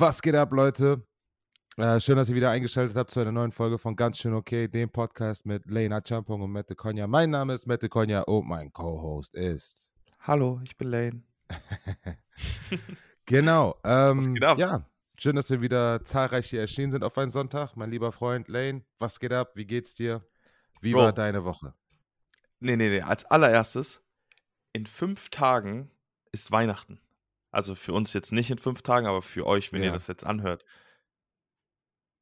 Was geht ab, Leute? Äh, schön, dass ihr wieder eingeschaltet habt zu einer neuen Folge von Ganz schön okay, dem Podcast mit Lena Champong und Mette Konya. Mein Name ist Mette Konya und mein Co-Host ist. Hallo, ich bin Lane. genau. Ähm, Was geht ab? Ja, schön, dass wir wieder zahlreich hier erschienen sind auf einen Sonntag. Mein lieber Freund Lane, was geht ab? Wie geht's dir? Wie Bro. war deine Woche? Nee, nee, nee. Als allererstes, in fünf Tagen ist Weihnachten. Also für uns jetzt nicht in fünf Tagen, aber für euch, wenn Ja. ihr das jetzt anhört.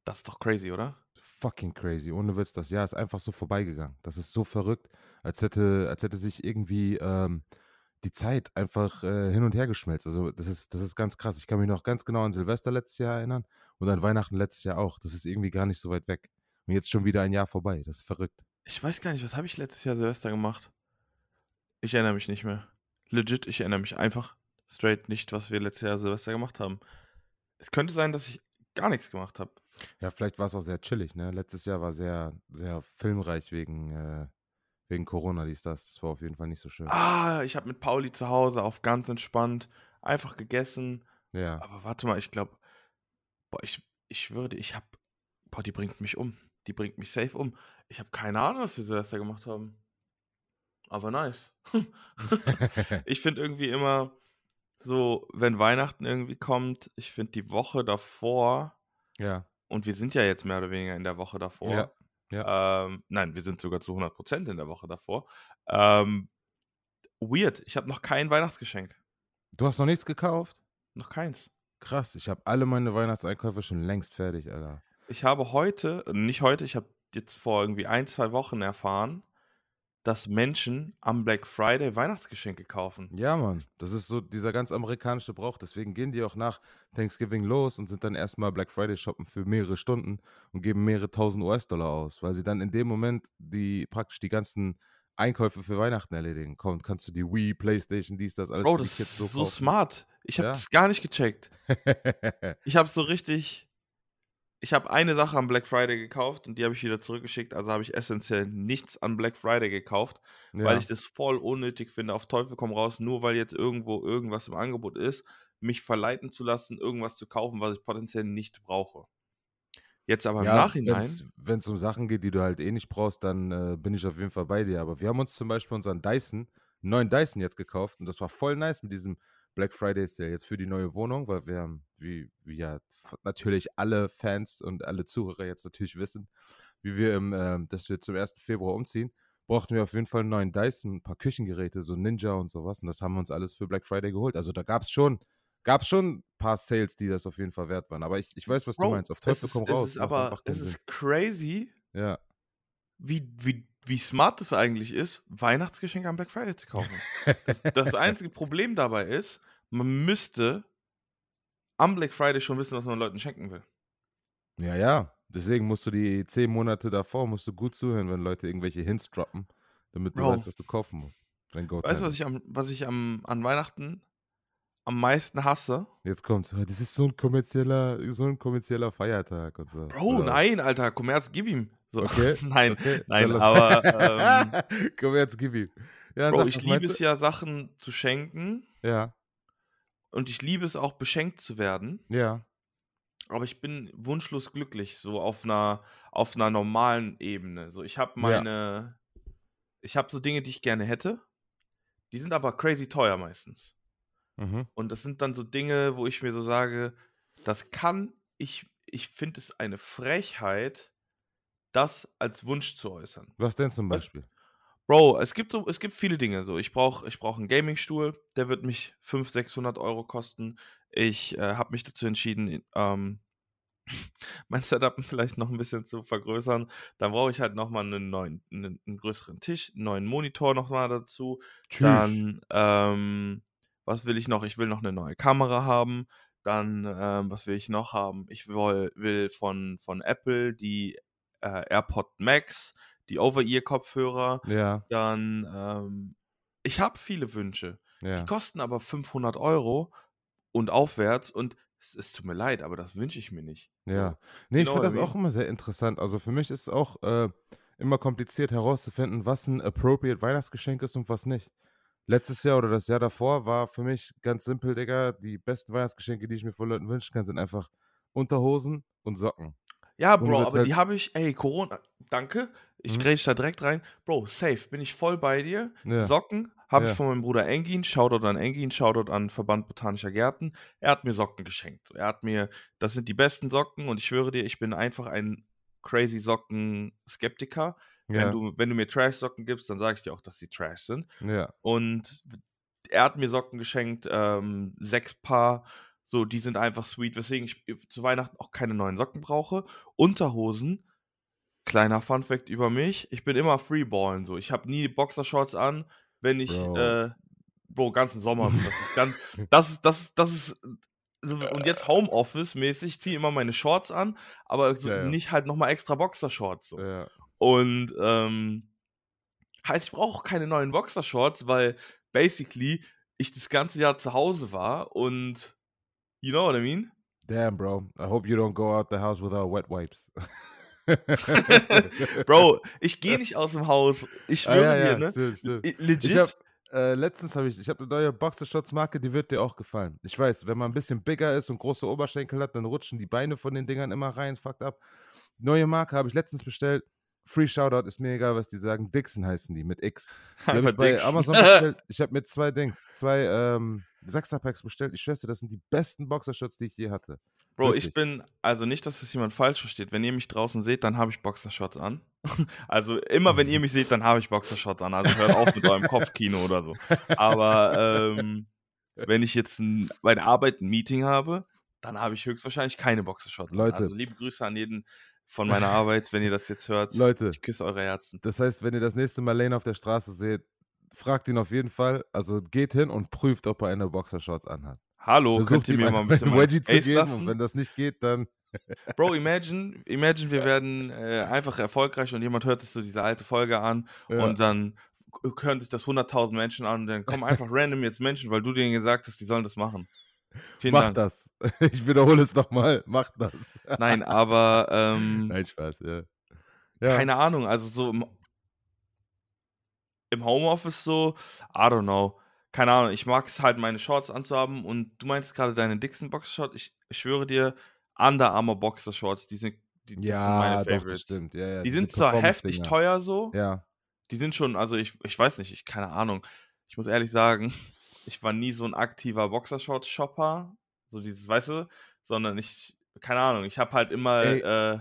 Das ist doch crazy, oder? Fucking crazy. Ohne Witz, das Jahr ist einfach so vorbeigegangen. Das ist so verrückt, als hätte, als hätte sich irgendwie ähm, die Zeit einfach äh, hin und her geschmelzt. Also das ist, das ist ganz krass. Ich kann mich noch ganz genau an Silvester letztes Jahr erinnern und an Weihnachten letztes Jahr auch. Das ist irgendwie gar nicht so weit weg. Und jetzt schon wieder ein Jahr vorbei. Das ist verrückt. Ich weiß gar nicht, was habe ich letztes Jahr Silvester gemacht? Ich erinnere mich nicht mehr. Legit, ich erinnere mich einfach straight nicht, was wir letztes Jahr Silvester gemacht haben. Es könnte sein, dass ich gar nichts gemacht habe. Ja, vielleicht war es auch sehr chillig, ne? Letztes Jahr war sehr, sehr filmreich wegen, äh, wegen Corona, dies, das. Das war auf jeden Fall nicht so schön. Ah, ich habe mit Pauli zu Hause auf ganz entspannt einfach gegessen. Ja. Aber warte mal, ich glaube, boah, ich, ich dir, ich habe, boah, die bringt mich um. Die bringt mich safe um. Ich habe keine Ahnung, was wir Silvester gemacht haben. Aber nice. ich finde irgendwie immer so, wenn Weihnachten irgendwie kommt, ich finde die Woche davor, ja. und wir sind ja jetzt mehr oder weniger in der Woche davor. Ja, Ähm, nein, wir sind sogar zu 100% in der Woche davor. Ähm, weird. Ich habe noch kein Weihnachtsgeschenk. Du hast noch nichts gekauft? Noch keins. Krass, ich habe alle meine Weihnachtseinkäufe schon längst fertig, Alter. Ich habe heute, nicht heute, ich habe jetzt vor irgendwie ein, zwei Wochen erfahren, dass Menschen am Black Friday Weihnachtsgeschenke kaufen. Ja, Mann, das ist so dieser ganz amerikanische Brauch. Deswegen gehen die auch nach Thanksgiving los und sind dann erstmal Black Friday shoppen für mehrere Stunden und geben mehrere tausend US-Dollar aus, weil sie dann in dem Moment die praktisch die ganzen Einkäufe für Weihnachten erledigen. Komm, kannst du die Wii, Playstation, dies, das, alles Bro, das ist so kaufen. smart. Ich habe Ja. das gar nicht gecheckt. Ich habe so richtig. Ich habe eine Sache am Black Friday gekauft und die habe ich wieder zurückgeschickt. Also habe ich essentiell nichts an Black Friday gekauft, ja. weil ich das voll unnötig finde. Auf Teufel komm raus, nur weil jetzt irgendwo irgendwas im Angebot ist, mich verleiten zu lassen, irgendwas zu kaufen, was ich potenziell nicht brauche. Jetzt aber im Ja, Nachhinein. Wenn es um Sachen geht, die du halt eh nicht brauchst, dann äh, bin ich auf jeden Fall bei dir. Aber wir haben uns zum Beispiel unseren Dyson, neuen Dyson jetzt gekauft und das war voll nice mit diesem Black Friday Sale jetzt für die neue Wohnung, weil wir haben, wie, wie ja natürlich alle Fans und alle Zuhörer jetzt natürlich wissen, wie wir im, ähm, dass wir zum 1. Februar umziehen, brauchten wir auf jeden Fall einen neuen Dyson, ein paar Küchengeräte, so Ninja und sowas. Und das haben wir uns alles für Black Friday geholt. Also da gab es schon, gab schon ein paar Sales, die das auf jeden Fall wert waren. Aber ich, ich weiß, was du Bro, meinst. Auf Teufel ist, komm raus. ist aber es ist crazy, Ja. wie, wie, wie smart es eigentlich ist, Weihnachtsgeschenke am Black Friday zu kaufen. Das, das einzige Problem dabei ist, man müsste am Black Friday schon wissen, was man Leuten schenken will. Ja, ja. Deswegen musst du die zehn Monate davor musst du gut zuhören, wenn Leute irgendwelche Hints droppen, damit du Bro. weißt, was du kaufen musst. Weißt du, Time was ich, am, was ich am, an Weihnachten am meisten hasse? Jetzt kommt's. "Oh, Das ist so ein kommerzieller, so ein kommerzieller Feiertag und so. Bro, nein, Alter, Kommerz, gib ihm. So. Okay. nein, Okay, nein, aber ähm, Komm jetzt, gib ihm. Ja, Bro, sag, ich liebe es ja, Sachen zu schenken? Ja, und ich liebe es auch, beschenkt zu werden. ja. Aber ich bin wunschlos glücklich, so auf einer, auf einer normalen Ebene. So, ich habe meine, ich habe so Dinge, die ich gerne hätte. Die sind aber crazy teuer meistens. Mhm. Und das sind dann so Dinge, wo ich mir so sage, das kann ich, ich finde es eine Frechheit, das als Wunsch zu äußern. Was denn zum? Beispiel? Bro, es gibt so, es gibt viele Dinge. So, ich brauche, ich brauche einen Gaming-Stuhl, der wird mich 500, 600 Euro kosten. Ich äh, habe mich dazu entschieden, ähm, mein Setup vielleicht noch ein bisschen zu vergrößern. Dann brauche ich halt nochmal einen neuen, einen, einen größeren Tisch, einen neuen Monitor nochmal dazu. Dann, ähm, was will ich noch? Ich will noch eine neue Kamera haben. Dann, ähm, was will ich noch haben? Ich will, will von, von Apple die äh, AirPod Max, die Over-Ear-Kopfhörer. Ja, Dann, ähm, ich habe viele Wünsche. ja. Die kosten aber 500 Euro und aufwärts und es, es tut mir leid, aber das wünsche ich mir nicht. Ja. Nee, ich know finde das auch immer sehr interessant. Also für mich ist es auch äh, immer kompliziert herauszufinden, was ein appropriate Weihnachtsgeschenk ist und was nicht. Letztes Jahr oder das Jahr davor war für mich ganz simpel, Digga. Die besten Weihnachtsgeschenke, die ich mir von Leuten wünschen kann, sind einfach Unterhosen und Socken. Ja, Bro, aber halt- die habe ich, ey, Corona, danke. Ich Mhm. da direkt rein. Bro, safe, bin ich voll bei dir. Ja. Socken habe Ja. ich von meinem Bruder Engin, Shoutout an Engin, Shoutout an Verband Botanischer Gärten. Er hat mir Socken geschenkt. Er hat mir, das sind die besten Socken und ich schwöre dir, ich bin einfach ein crazy Socken-Skeptiker. Wenn, Ja, du, wenn du mir Trash-Socken gibst, dann sage ich dir auch, dass sie Trash sind. ja. Und er hat mir Socken geschenkt, ähm, sechs Paar. So, die sind einfach sweet, weswegen ich zu Weihnachten auch keine neuen Socken brauche. Unterhosen, kleiner Funfact über mich, ich bin immer Freeballen so. Ich habe nie Boxershorts an, wenn ich, Bro. äh, Bro, ganzen Sommer. So. Das ist ganz, das ist, das ist, das ist, so, und jetzt Homeoffice-mäßig, ich ziehe immer meine Shorts an, aber so Ja, ja. nicht halt nochmal extra Boxershorts. So. ja. Und ähm, heißt, ich brauche auch keine neuen Boxershorts, weil basically ich das ganze Jahr zu Hause war und you know what I mean? Damn, bro. I hope you don't go out the house without wet wipes. Bro, ich gehe nicht aus dem Haus. Ich Ah, schwöre ja, dir, ja, ne? stimmt, stimmt. Legit. Ich hab, äh, letztens habe ich, ich habe eine neue Boxershorts-Marke, die wird dir auch gefallen. Ich weiß, wenn man ein bisschen bigger ist und große Oberschenkel hat, dann rutschen die Beine von den Dingern immer rein, fucked up. Neue Marke habe ich letztens bestellt. Free Shoutout, ist mir egal, was die sagen. Dixon heißen die, mit X. Die Einfach ich bei. Amazon bestellt. Ich habe mir zwei Dings, zwei ähm, Sechser-Packs bestellt. Ich schwöre, das sind die besten Boxershorts, die ich je hatte. Bro, ich wirklich. bin, also nicht, dass das jemand falsch versteht. Wenn ihr mich draußen seht, dann habe ich Boxershorts an. Also immer, wenn ihr mich seht, dann habe ich Boxershorts an. Also hört auf mit eurem Kopfkino oder so. Aber ähm, wenn ich jetzt ein, bei der Arbeit ein Meeting habe, dann habe ich höchstwahrscheinlich keine Boxershorts an. Leute. Also liebe Grüße an jeden von meiner Arbeit, wenn ihr das jetzt hört. Leute, Ich küsse eure Herzen. Das heißt, wenn ihr das nächste Mal Lane auf der Straße seht, fragt ihn auf jeden Fall. Also geht hin und prüft, ob er eine Boxershorts anhat. Hallo, Versucht könnt ihr mir mal ein mein Wedgie zu Ace geben lassen? und wenn das nicht geht, dann Bro, imagine, imagine, wir werden äh, einfach erfolgreich und jemand hört sich so diese alte Folge an ja. und dann hören sich das 100.000 Menschen an und dann kommen einfach random jetzt Menschen, weil du denen gesagt hast, die sollen das machen. Vielen macht Dank. das. Ich wiederhole es nochmal, macht das. Nein, aber ähm, Nein, Spaß, ja. ja. keine Ahnung, also so im, im Homeoffice so, I don't know. Keine Ahnung, ich mag es halt, meine Shorts anzuhaben und du meinst gerade deine Dixon Boxershorts. Ich, ich schwöre dir, Under Armour Boxershorts, die sind, die, das sind ja, meine doch, das Favorites. stimmt. Ja, ja, Die sind zwar heftig teuer so, Ja, die sind schon, also ich, ich weiß nicht, ich keine Ahnung. Ich muss ehrlich sagen, ich war nie so ein aktiver Boxershorts-Shopper, so dieses, weißt du, sondern ich, keine Ahnung, ich habe halt immer, äh,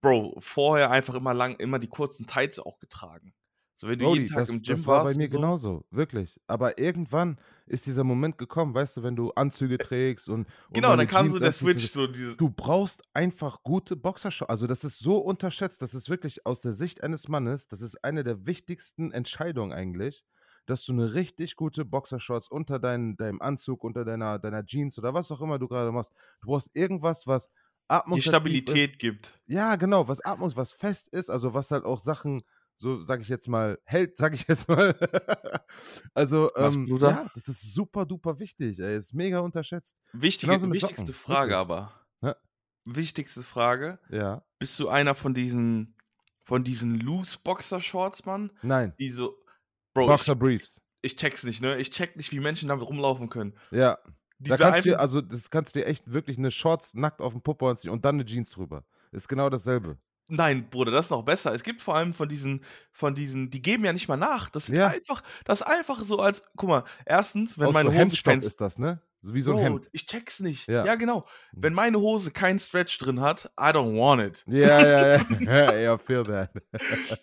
Bro, vorher einfach immer lang, immer die kurzen Tights auch getragen. So, wenn du Brody, jeden Tag das, im Gym das war warst bei mir so, genauso, wirklich. Aber irgendwann ist dieser Moment gekommen, weißt du, wenn du Anzüge trägst und. und Genau, dann kam so Jeans der anziehst und Switch, so diese, Du brauchst einfach gute Boxershorts. Also, das ist so unterschätzt. Das ist wirklich aus der Sicht eines Mannes, das ist eine der wichtigsten Entscheidungen eigentlich, dass du eine richtig gute Boxershorts unter dein, deinem Anzug, unter deiner, deiner Jeans oder was auch immer du gerade machst. Du brauchst irgendwas, was die atmungsaktiv Stabilität Ist. gibt. Ja, genau, was atmungs, was fest ist, also was halt auch Sachen, so sage ich jetzt mal, hält, sage ich jetzt mal. also, ähm, ja, das ist super duper wichtig. Ey. Ist mega unterschätzt. Wichtige, wichtigste Socken, Frage aber. Ja. Wichtigste Frage. Ja. Bist du einer von diesen, von diesen loose Boxershorts, Mann? Nein. Die so, Bro, ich, Boxer Briefs. ich check's nicht, ne? Ich check nicht, wie Menschen damit rumlaufen können. Ja. Diese Da kannst du also das kannst du dir echt wirklich eine Shorts nackt auf den Popo anziehen und dann eine Jeans drüber. Ist genau dasselbe. Nein, Bruder, das ist noch besser. Es gibt vor allem von diesen, von diesen, die geben ja nicht mal nach. Das ist Ja. einfach, das ist einfach so als, guck mal, erstens, wenn Aus meine so Hose Hemdstoff kein, ist das, ne? So wie so ein Bro, Hemd. ich check's nicht. Ja. Ja. genau. Mhm. Wenn meine Hose keinen Stretch drin hat, I don't want it. Ja, ja, ja. ja, feel that.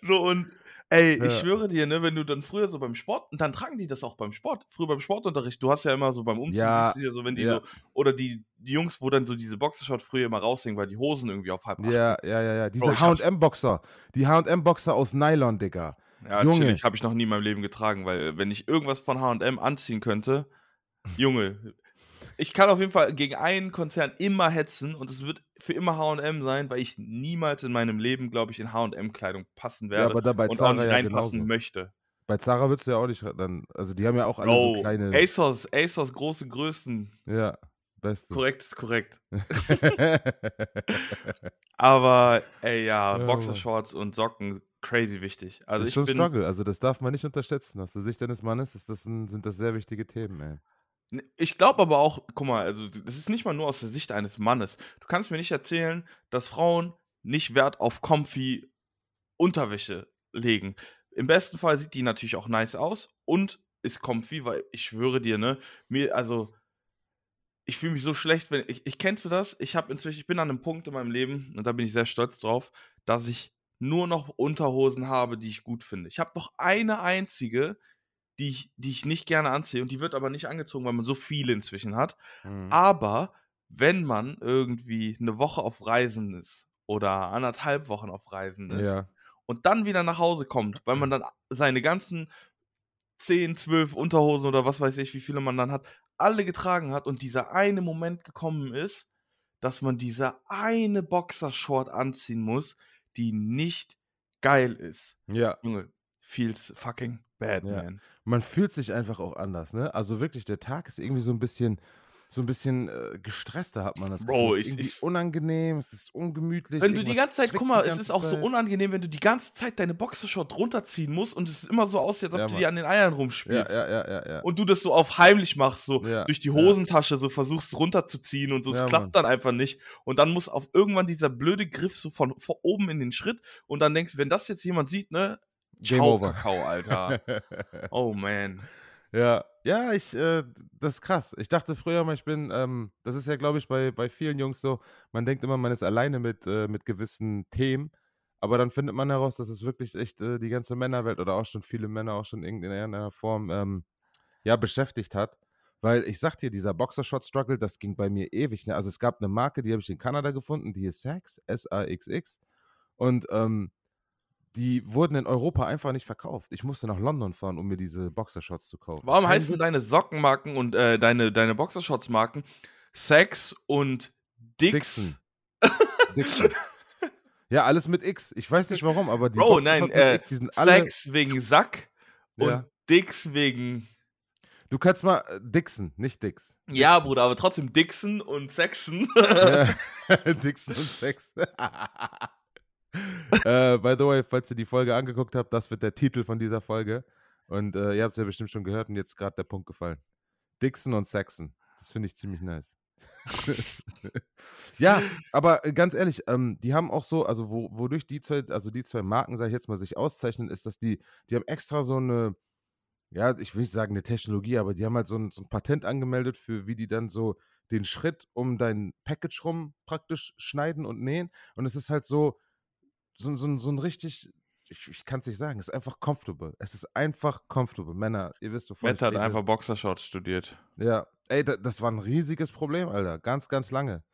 So und ey, Ja. ich schwöre dir, ne, wenn du dann früher so beim Sport, und dann tragen die das auch beim Sport, früher beim Sportunterricht, du hast ja immer so beim Umziehen, Ja, so, wenn die so, oder die, die Jungs, wo dann so diese Boxershot früher immer raushängen, weil die Hosen irgendwie auf halb acht Ja, ja, ja, ja. Diese HM-Boxer. Die HM-Boxer aus Nylon, Digga. Ja, Junge. habe ich noch nie in meinem Leben getragen, weil wenn ich irgendwas von H&M anziehen könnte, Junge, ich kann auf jeden Fall gegen einen Konzern immer hetzen und es wird für immer H&M sein, weil ich niemals in meinem Leben, glaube ich, in H&M-Kleidung passen Ja, werde aber da bei und auch nicht ja reinpassen genauso. möchte. Bei Zara würdest du ja auch nicht dann, also die haben ja auch alle Bro, so kleine. ASOS, ASOS große Größen, Ja, beste. korrekt ist korrekt. Aber ey, ja, Ja, Boxershorts und Socken crazy wichtig. Das Also ist ich schon bin Struggle, also das darf man nicht unterschätzen. Aus der Sicht deines Mannes das sind das sehr wichtige Themen, ey. Ne, ich glaube aber auch guck mal, also das ist nicht mal nur aus der Sicht eines Mannes. Du kannst mir nicht erzählen, dass Frauen nicht Wert auf comfy Unterwäsche legen. Im besten Fall sieht die natürlich auch nice aus und ist comfy, weil ich schwöre dir, ne, mir also ich fühle mich so schlecht, wenn ich ich kennst du das? Ich habe inzwischen ich bin an 'nem Punkt in meinem Leben und da bin ich sehr stolz drauf, dass ich nur noch Unterhosen habe, die ich gut finde. Ich habe noch eine einzige, die ich die ich nicht gerne anziehe und die wird aber nicht angezogen, weil man so viele inzwischen hat. Mhm. Aber wenn man irgendwie 'ne Woche auf Reisen ist oder 1,5 Wochen auf Reisen ist Ja. und dann wieder nach Hause kommt, weil man dann seine ganzen 10, 12 Unterhosen oder was weiß ich, wie viele man dann hat, alle getragen hat und dieser eine Moment gekommen ist, dass man diese eine Boxershort anziehen muss, die nicht geil ist. Ja. Junge, feels fucking bad, Ja. man. Fühlt sich einfach auch anders, ne? Also wirklich, der Tag ist irgendwie so 'n bisschen so 'n bisschen, äh, gestresster, hat man das Gefühl. Bro, Es ist irgendwie ich unangenehm, es ist ungemütlich, Wenn du die ganze Zeit guck die mal, es ist auch so Zeit. unangenehm, wenn du die ganze Zeit deine Boxershort runterziehen musst und es immer so aussieht, als ob Ja, du dir an den Eiern rumspielst. ja, ja, ja, ja. Und du das so auf heimlich machst, so Ja, durch die. Hosentasche so versuchst runterzuziehen und so. Es klappt Mann. dann einfach nicht. Und dann muss auf irgendwann dieser blöde Griff so von von oben in den Schritt und dann denkst du, wenn das jetzt jemand sieht, ne? Game Ciao, over. Kakao, Alter. Oh, man. Ja, ja, ich, äh das ist krass. Ich dachte früher mal, ich bin, ähm das ist ja, glaube ich, bei bei vielen Jungs so, man denkt immer, man ist alleine mit äh, mit gewissen Themen, aber dann findet man heraus, dass es wirklich echt, äh, die ganze Männerwelt oder auch schon viele Männer auch schon in irgendeiner Form, ähm, ja, beschäftigt hat. Weil ich sage dir, dieser Boxershot-Struggle, das ging bei mir ewig, ne? Also, es gab 'ne Marke, die habe ich in Kanada gefunden, die ist Saxx, S-A-X-X. Und, ähm, die wurden in Europa einfach nicht verkauft. Ich musste nach London fahren, um mir diese Boxershorts zu kaufen. Warum heißen deine Sockenmarken und, äh, deine deine Boxershorts-Marken Saxx und Dix? Dixon. Dixon. Ja, alles mit X. Ich weiß nicht warum, aber die Bro, nein, äh, X, die sind alle Saxx wegen Sack und Ja. Dix wegen Du kannst mal äh, Dixon, nicht Dix. ja, Bruder, aber trotzdem Dixon und. Ja. Dixon und Sex. äh, by the way, falls ihr die Folge angeguckt habt, das wird der Titel von dieser Folge. Und äh, ihr habt es ja bestimmt schon gehört und jetzt gerade der Punkt gefallen. Dixon und Saxon. Das finde ich ziemlich nice. ja, aber äh, ganz ehrlich, ähm, die haben auch so, also wo, wodurch die zwei, also die zwei Marken, sage ich jetzt mal, sich auszeichnen, ist, dass die, die haben extra so eine, ja, ich will nicht sagen eine Technologie, aber die haben halt so ein, so ein Patent angemeldet für, wie die dann so den Schritt um dein Package rum praktisch schneiden und nähen. Und es ist halt so, so, so, so ein richtig, ich, ich kann es nicht sagen, es ist einfach comfortable. Es ist einfach comfortable. Männer, ihr wisst, wovon Matt hat rede. einfach Boxershorts studiert. Ja, ey, da, das war ein riesiges Problem, Alter. Ganz, ganz lange.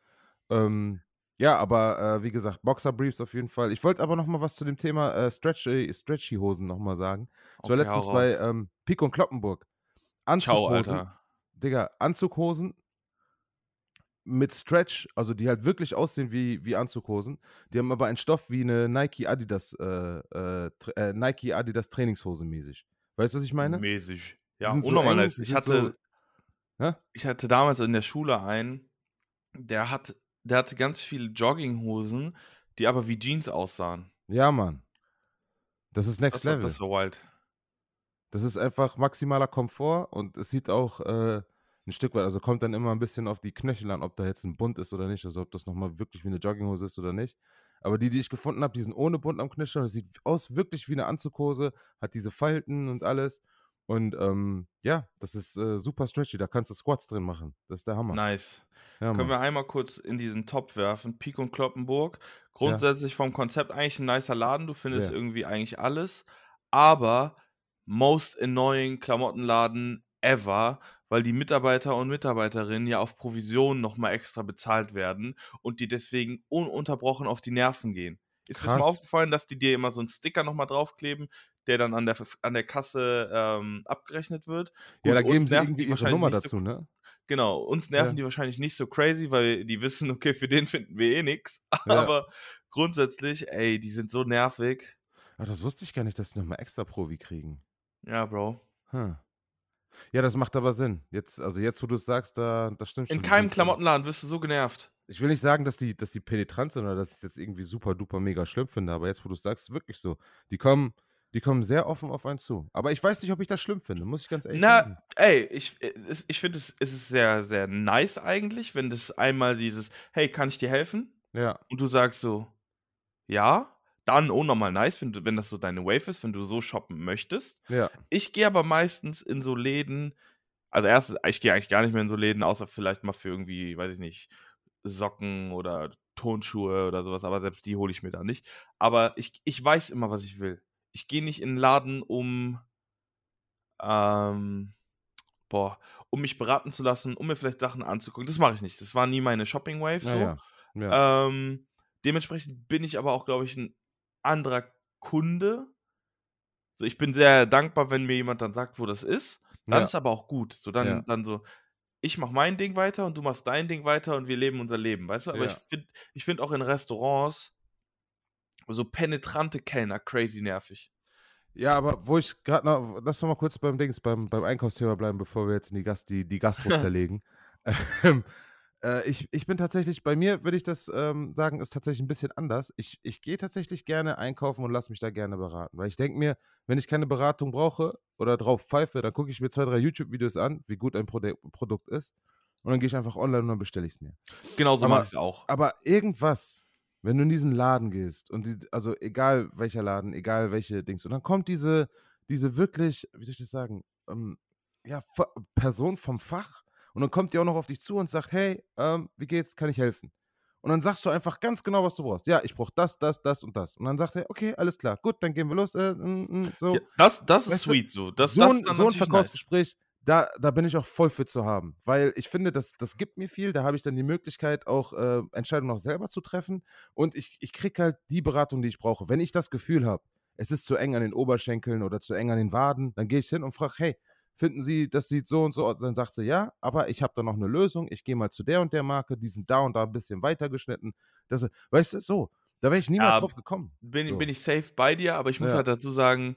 Ähm, ja, aber äh, wie gesagt, Boxer-Briefs auf jeden Fall. Ich wollte aber noch mal was zu dem Thema äh, Stretchy, Stretchy-Hosen noch mal sagen. Ich war Okay, letztens hau bei ähm, Pico und Kloppenburg. Ciao, Anzughosen, Alter. Digga, Anzughosen mit Stretch, also die halt wirklich aussehen wie, wie Anzughosen. Die haben aber einen Stoff wie eine Nike Adidas, äh, äh, äh, Nike Adidas Trainingshose mäßig. Weißt du, was ich meine? Mäßig. Ja, sind so unnormal eng, Ich so- hatte Hä? ich hatte damals in der Schule einen, der hat der hatte ganz viele Jogginghosen, die aber wie Jeans aussahen. Ja, Mann. Das ist Next Das war Level. das war wild. Das ist einfach maximaler Komfort und es sieht auch äh, ein Stück weit, also kommt dann immer ein bisschen auf die Knöchel an, ob da jetzt ein Bund ist oder nicht, also ob das nochmal wirklich wie eine Jogginghose ist oder nicht. Aber die, die ich gefunden habe, die sind ohne Bund am Knöchel und es sieht aus wirklich wie eine Anzughose, hat diese Falten und alles. Und ähm, ja, das ist äh, super stretchy, da kannst du Squats drin machen. Das ist der Hammer. Nice. Ja, Können wir einmal kurz in diesen Topf werfen? Pik und Kloppenburg. Grundsätzlich vom Konzept eigentlich ein nicer Laden. Du findest Sehr. irgendwie eigentlich alles. Aber most annoying Klamottenladen ever, weil die Mitarbeiter und Mitarbeiterinnen ja auf Provision nochmal extra bezahlt werden und die deswegen ununterbrochen auf die Nerven gehen. Ist es mal Krass. aufgefallen, dass die dir immer so einen Sticker nochmal draufkleben, der dann an der, an der Kasse ähm, abgerechnet wird? ja, da Gut, geben sie irgendwie ihre Nummer nicht so dazu, ne? Genau, uns nerven Ja. die wahrscheinlich nicht so crazy, weil die wissen, okay, für den finden wir eh nix. Ja. Aber grundsätzlich, ey, die sind so nervig. Ach, das wusste ich gar nicht, dass sie nochmal extra Provi kriegen. Ja, Bro. Hm. Ja, das macht aber Sinn. Jetzt, also jetzt, wo du es sagst, da, das stimmt schon. In keinem sind, äh, Klamottenladen wirst du so genervt. Ich will nicht sagen, dass die, dass die penetrant sind oder dass ich es jetzt irgendwie super duper mega schlimm finde, aber jetzt, wo du es sagst, ist wirklich so. Die kommen, die kommen sehr offen auf einen zu. Aber ich weiß nicht, ob ich das schlimm finde, muss ich ganz ehrlich Na, sagen. ey, ich, äh, ich finde, es, es ist sehr, sehr nice eigentlich, wenn das einmal dieses, hey, kann ich dir helfen? Ja, Und du sagst so, ja. Dann unnormal nice, wenn, du, wenn das so deine Wave ist, wenn du so shoppen möchtest. ja, Ich gehe aber meistens in so Läden, also erstens, ich gehe eigentlich gar nicht mehr in so Läden, außer vielleicht mal für irgendwie, weiß ich nicht, Socken oder Turnschuhe oder sowas, aber selbst die hole ich mir da nicht. Aber ich, ich weiß immer, was ich will. Ich gehe nicht in einen Laden, um, ähm, boah, um mich beraten zu lassen, um mir vielleicht Sachen anzugucken. Das mache ich nicht. Das war nie meine Shopping Wave so. ja, ja. ja. Ähm, dementsprechend bin ich aber auch, glaube ich, ein anderer Kunde. So, ich bin sehr dankbar, wenn mir jemand dann sagt, wo das ist. Dann Ja. ist aber auch gut. So, dann, Ja. dann so, ich mache mein Ding weiter und du machst dein Ding weiter und wir leben unser Leben, weißt du? Aber Ja. ich finde ich find auch in Restaurants so penetrante Kellner crazy nervig. Ja, aber wo ich gerade noch, lass doch mal kurz beim Dings, beim, beim Einkaufsthema bleiben, bevor wir jetzt in die Gast, die, die Gastro zerlegen. Äh, ich, ich bin tatsächlich, bei mir würde ich das ähm, sagen, ist tatsächlich ein bisschen anders. Ich, ich gehe tatsächlich gerne einkaufen und lasse mich da gerne beraten. Weil ich denke mir, wenn ich keine Beratung brauche oder drauf pfeife, dann gucke ich mir zwei, drei YouTube-Videos an, wie gut ein Prode Produkt ist. Und dann gehe ich einfach online und dann bestelle ich es mir. Genau so Aber- mache ich es auch. Aber irgendwas, wenn du in diesen Laden gehst und die, also egal welcher Laden, egal welche Dings, und dann kommt diese, diese wirklich, wie soll ich das sagen, ähm, ja, Person vom Fach und dann kommt die auch noch auf dich zu und sagt, hey, ähm, wie geht's, kann ich helfen? Und dann sagst du einfach ganz genau, was du brauchst. Ja, ich brauche das, das, das und das. Und dann sagt er, okay, alles klar, gut, dann gehen wir los. Äh, mm, mm, so Ja, das, das ist Weißt sweet so. Das, so, das ein, so ein natürlich nice. Verkaufsgespräch, da, da bin ich auch voll für zu haben. Weil ich finde, das, das gibt mir viel. Da habe ich dann die Möglichkeit, auch äh, Entscheidungen auch selber zu treffen. Und ich, ich kriege halt die Beratung, die ich brauche. Wenn ich das Gefühl habe, es ist zu eng an den Oberschenkeln oder zu eng an den Waden, dann gehe ich hin und frage, hey, finden Sie, das sieht so und so aus? Dann sagt sie, ja, aber ich habe da noch eine Lösung. Ich gehe mal zu der und der Marke, die sind da und da ein bisschen weiter geschnitten. Das, weißt du, so, da wäre ich niemals Ja, drauf gekommen. bin, So. bin ich safe bei dir, aber ich muss Ja. halt dazu sagen,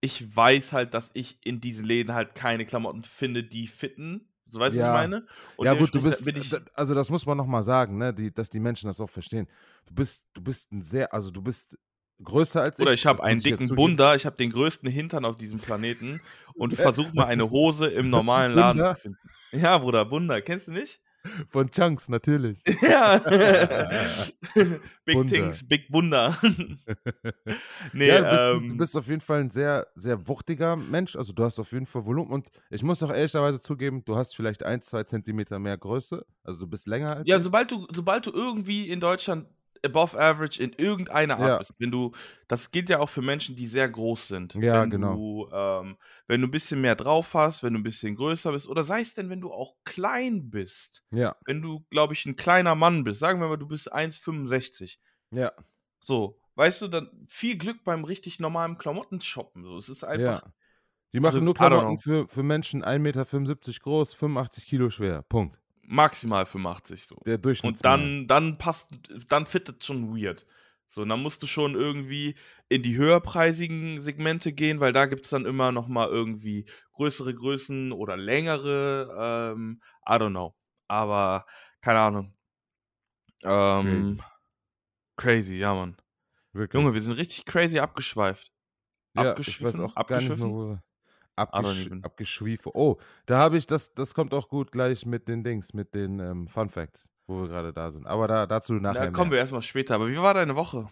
ich weiß halt, dass ich in diesen Läden halt keine Klamotten finde, die fitten. So weißt du, was Ja. ich meine? Und ja gut, du bist, also das muss man nochmal sagen, ne, die, dass die Menschen das auch verstehen. Du bist, du bist ein sehr, also du bist größer als oder ich. ich habe einen ich dicken. Bunder, ich habe den größten Hintern auf diesem Planeten und versuche mal eine Hose im normalen Laden zu finden. Ja, Bruder, Bunder, kennst du nicht? Von Chunks, natürlich. Ja. big Bunder. Things, Big Bunder. nee, ja, du bist, ähm, du bist auf jeden Fall ein sehr, sehr wuchtiger Mensch. Also du hast auf jeden Fall Volumen. Und ich muss auch ehrlicherweise zugeben, du hast vielleicht ein, zwei Zentimeter mehr Größe. Also du bist länger als Ja, ich. sobald du, sobald du irgendwie in Deutschland above average in irgendeiner Art Ja. bist, wenn du, das gilt ja auch für Menschen, die sehr groß sind. Ja, wenn genau. Du, ähm, wenn du ein bisschen mehr drauf hast, wenn du ein bisschen größer bist, oder sei es denn, wenn du auch klein bist, Ja, wenn du, glaube ich, ein kleiner Mann bist, sagen wir mal, du bist 1,65. ja, So, weißt du, dann viel Glück beim richtig normalen Klamotten shoppen. So, es ist einfach. ja. Die machen also, nur Klamotten für, für Menschen 1,75 Meter groß, 85 Kilo schwer. Punkt. Maximal 85 so. Der Und Durchschnittsmann. dann, dann passt, dann fittet schon weird. So, dann musst du schon irgendwie in die höherpreisigen Segmente gehen, weil da gibt es dann immer noch mal irgendwie größere Größen oder längere, ähm, I don't know. Aber, keine Ahnung. Ähm, crazy, ja, Mann. Wirklich. Junge, wir sind richtig crazy abgeschweift. Ja, ich weiß abgeschwiffen, auch gar nicht mehr, abgeschwiffen? wo Abgesch even. abgeschwiefen. Oh, da habe ich, das, das kommt auch gut gleich mit den Dings, mit den ähm, Fun Facts, wo wir gerade da sind. Aber da, dazu nachher Da kommen mehr. wir erstmal später. Aber wie war deine Woche?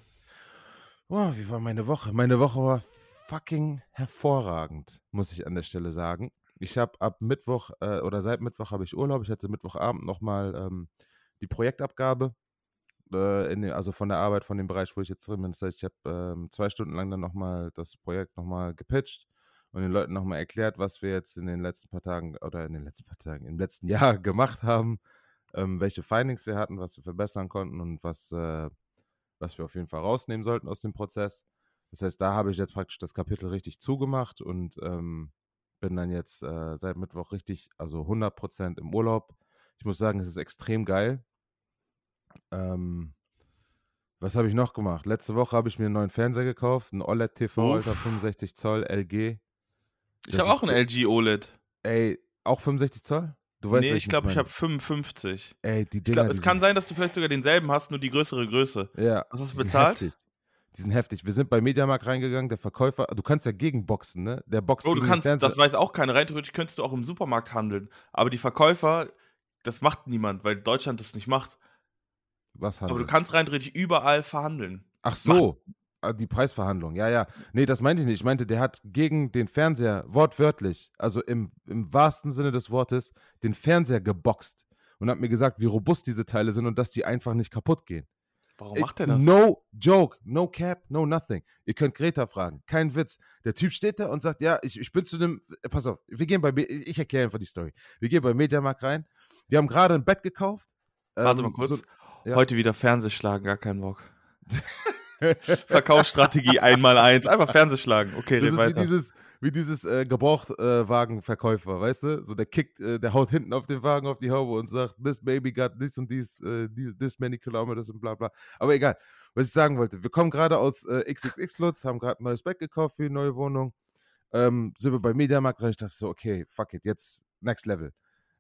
Boah, wie war meine Woche? Meine Woche war fucking hervorragend, muss ich an der Stelle sagen. Ich habe ab Mittwoch äh, oder seit Mittwoch habe ich Urlaub. Ich hatte Mittwochabend nochmal ähm, die Projektabgabe, äh, den, also von der Arbeit, von dem Bereich, wo ich jetzt drin bin. Das heißt, ich habe ähm, zwei Stunden lang dann nochmal das Projekt nochmal gepitcht und den Leuten nochmal erklärt, was wir jetzt in den letzten paar Tagen oder in den letzten paar Tagen, im letzten Jahr gemacht haben, ähm, welche Findings wir hatten, was wir verbessern konnten und was, äh, was wir auf jeden Fall rausnehmen sollten aus dem Prozess. Das heißt, da habe ich jetzt praktisch das Kapitel richtig zugemacht und ähm, bin dann jetzt äh, seit Mittwoch richtig, also 100% im Urlaub. Ich muss sagen, es ist extrem geil. Ähm, was habe ich noch gemacht? Letzte Woche habe ich mir einen neuen Fernseher gekauft, einen OLED-TV. Alter, 65 Zoll LG. Ich habe auch ein LG OLED. Ey, auch 65 Zoll? Du weißt, nee, ich glaube, ich habe 55. Ey, die Dinger, glaub, es kann sein, dass du vielleicht sogar denselben hast, nur die größere Größe. ja, hast die du sind bezahlt? heftig. Die sind heftig. Wir sind bei Mediamarkt reingegangen, der Verkäufer, du kannst ja gegenboxen, ne? Der boxt Bro, du kannst, das weiß auch keiner. Rein theoretisch könntest du auch im Supermarkt handeln. Aber die Verkäufer, das macht niemand, weil Deutschland das nicht macht. Was Aber du handeln? kannst rein theoretisch überall verhandeln. Ach macht- so, ah, die Preisverhandlung. Ja, ja. Nee, das meinte ich nicht. Ich meinte, der hat gegen den Fernseher wortwörtlich, also im, im wahrsten Sinne des Wortes, den Fernseher geboxt und hat mir gesagt, wie robust diese Teile sind und dass die einfach nicht kaputt gehen. Warum macht er das? No joke, no cap, no nothing. Ihr könnt Greta fragen, kein Witz. Der Typ steht da und sagt, ja, ich, ich bin zu dem, äh, pass auf, wir gehen bei, ich erkläre einfach die Story. Wir gehen bei Mediamarkt rein, wir haben gerade ein Bett gekauft. Warte ähm, mal kurz. so- ja. Heute wieder Fernsehschlagen, gar keinen Bock. Verkaufsstrategie einmal eins. Einfach Fernsehschlagen. Okay, Das ist wie weiter. dieses, wie dieses äh, Gebrauchtwagenverkäufer, weißt du? So der kickt, äh, der haut hinten auf den Wagen auf die Haube und sagt, this baby got this und dies, äh, dies- this many kilometers und bla bla. Aber egal, was ich sagen wollte, wir kommen gerade aus äh, XXX Lutz, haben gerade ein neues Bett gekauft für die neue Wohnung. Ähm, sind wir bei Mediamarkt rein, ich dachte so, okay, fuck it, jetzt next level.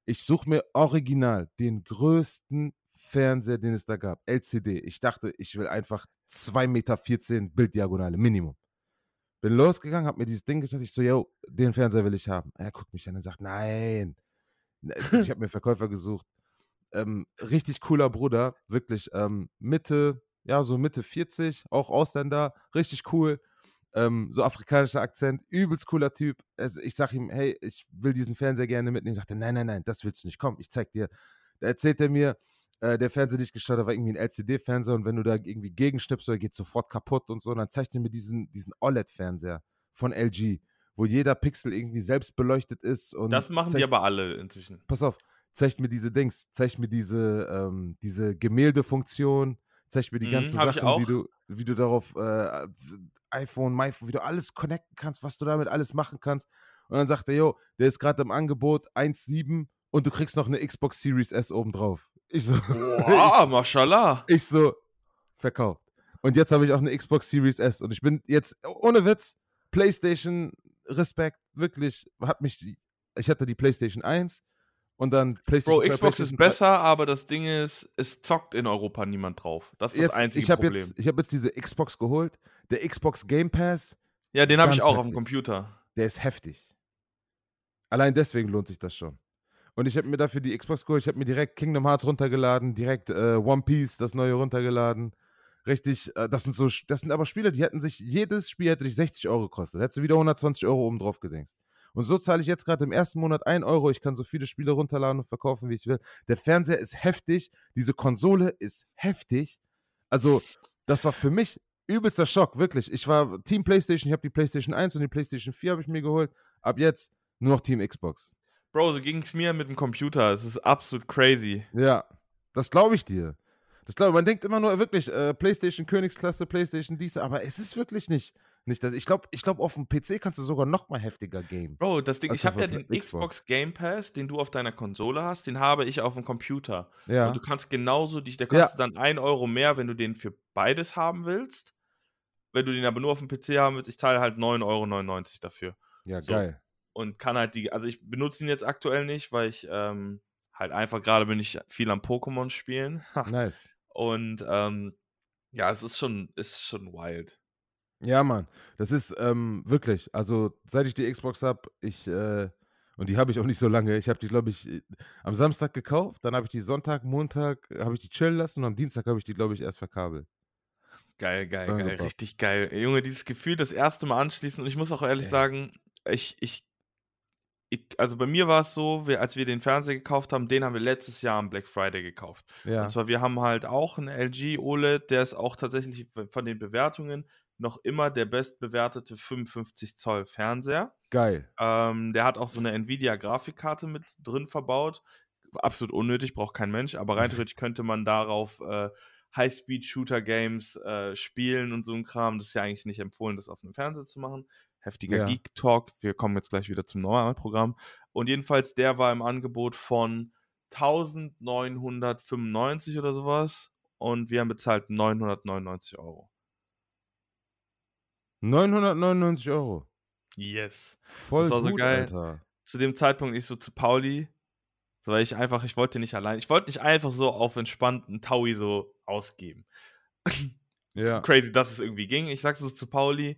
Ich suche mir original den größten Fernseher, den es da gab, LCD. Ich dachte, ich will einfach 2,14 Meter Bilddiagonale, Minimum. Bin losgegangen, hab mir dieses Ding gesagt, ich so, yo, den Fernseher will ich haben. Er guckt mich an und sagt, nein. Also ich habe mir Verkäufer gesucht. Ähm, richtig cooler Bruder, wirklich ähm, Mitte, ja, so Mitte 40, auch Ausländer, richtig cool. Ähm, so afrikanischer Akzent, übelst cooler Typ. Also ich sag ihm, hey, ich will diesen Fernseher gerne mitnehmen. Ich sagte, nein, nein, nein, das willst du nicht. Komm, ich zeig dir. Da erzählt er mir, äh, der Fernseher, den ich gestartet habe, war irgendwie ein LCD-Fernseher und wenn du da irgendwie gegenstippst, der geht sofort kaputt und so. Und dann er mir diesen, diesen OLED-Fernseher von LG, wo jeder Pixel irgendwie selbst beleuchtet ist. Und Das machen die zeigt- aber alle inzwischen. pass auf, zeigt mir diese Dings, zeigt mir diese, ähm, diese Gemäldefunktion, zeigt mir die Mhm, ganzen Sachen, wie du, wie du darauf äh, iPhone, MyPhone, wie du alles connecten kannst, was du damit alles machen kannst. Und dann sagt er, yo, der ist gerade im Angebot 1,7 und du kriegst noch eine Xbox Series S obendrauf. Ich so, Boah, mashallah. ich so, verkauft. Und jetzt habe ich auch eine Xbox Series S und ich bin jetzt, ohne Witz, PlayStation, Respekt, wirklich, hat mich, ich hatte die PlayStation 1 und dann PlayStation Bro, 2, Xbox ist PlayStation 3. besser, aber das Ding ist, es zockt in Europa niemand drauf. Das ist Jetzt, das einzige ich habe Problem. jetzt, ich hab jetzt diese Xbox geholt. Der Xbox Game Pass, ja, den habe ich auch auf dem heftig. Computer. der ist heftig. Allein deswegen lohnt sich das schon. Und ich habe mir dafür die Xbox geholt. Ich habe mir direkt Kingdom Hearts runtergeladen, direkt äh, One Piece, das neue runtergeladen. Richtig, äh, das sind so, das sind aber Spiele, die hätten sich, jedes Spiel hätte dich 60 Euro gekostet. Hättest du wieder 120 Euro oben drauf gedingst. Und so zahle ich jetzt gerade im ersten Monat 1 Euro. Ich kann so viele Spiele runterladen und verkaufen, wie ich will. Der Fernseher ist heftig. Diese Konsole ist heftig. Also, das war für mich übelster Schock, wirklich. Ich war Team PlayStation, ich habe die PlayStation 1 und die PlayStation 4 habe ich mir geholt. Ab jetzt nur noch Team Xbox. Bro, so ging es mir mit dem Computer. Es ist absolut crazy. Ja, das glaube ich dir. Das glaube man denkt immer nur wirklich äh, PlayStation Königsklasse, PlayStation dies, aber es ist wirklich nicht nicht das. Ich glaube, ich glaube auf dem PC kannst du sogar noch mal heftiger game. Bro, das Ding, ich habe ja den der Xbox Game Pass, den du auf deiner Konsole hast, den habe ich auf dem Computer. Ja. Und du kannst genauso, dich, der Ja. kostet dann 1 Euro mehr, wenn du den für beides haben willst. Wenn du den aber nur auf dem PC haben willst, ich zahle halt 9,99 Euro dafür. Ja, so. geil. Und kann halt die, also ich benutze ihn jetzt aktuell nicht, weil ich ähm, halt einfach gerade bin ich viel am Pokémon spielen. Nice. Und ähm, ja, es ist schon, ist schon wild. Ja, Mann. Das ist ähm, wirklich, also seit ich die Xbox habe, ich, äh, und die habe ich auch nicht so lange, ich habe die, glaube ich, äh, am Samstag gekauft, dann habe ich die Sonntag, Montag, äh, habe ich die chillen lassen und am Dienstag habe ich die, glaube ich, erst verkabelt. Geil, geil, Ja, geil, super. richtig geil. Junge, dieses Gefühl, das erste Mal anschließen. Und ich muss auch ehrlich Ey. sagen, ich, ich, ich, also bei mir war es so, wir, als wir den Fernseher gekauft haben, den haben wir letztes Jahr am Black Friday gekauft. Ja. Und zwar, wir haben halt auch einen LG OLED, der ist auch tatsächlich von den Bewertungen noch immer der bestbewertete 55 Zoll Fernseher. Geil. Ähm, der hat auch so eine Nvidia-Grafikkarte mit drin verbaut. Absolut unnötig, braucht kein Mensch, aber rein theoretisch könnte man darauf äh, High-Speed-Shooter-Games äh, spielen und so ein Kram. Das ist ja eigentlich nicht empfohlen, das auf einem Fernseher zu machen. Heftiger Ja. Geek-Talk. Wir kommen jetzt gleich wieder zum normalen Programm. Und jedenfalls, der war im Angebot von 1995 oder sowas. Und wir haben bezahlt 999 Euro. 999 Euro. Yes. Voll Das war so gut, geil. Alter. Zu dem Zeitpunkt ich so zu Pauli, So, weil ich einfach, ich wollte nicht allein, ich wollte nicht einfach so auf entspannten Taui so ausgeben. Ja. Crazy, dass es irgendwie ging. Ich sag so zu Pauli,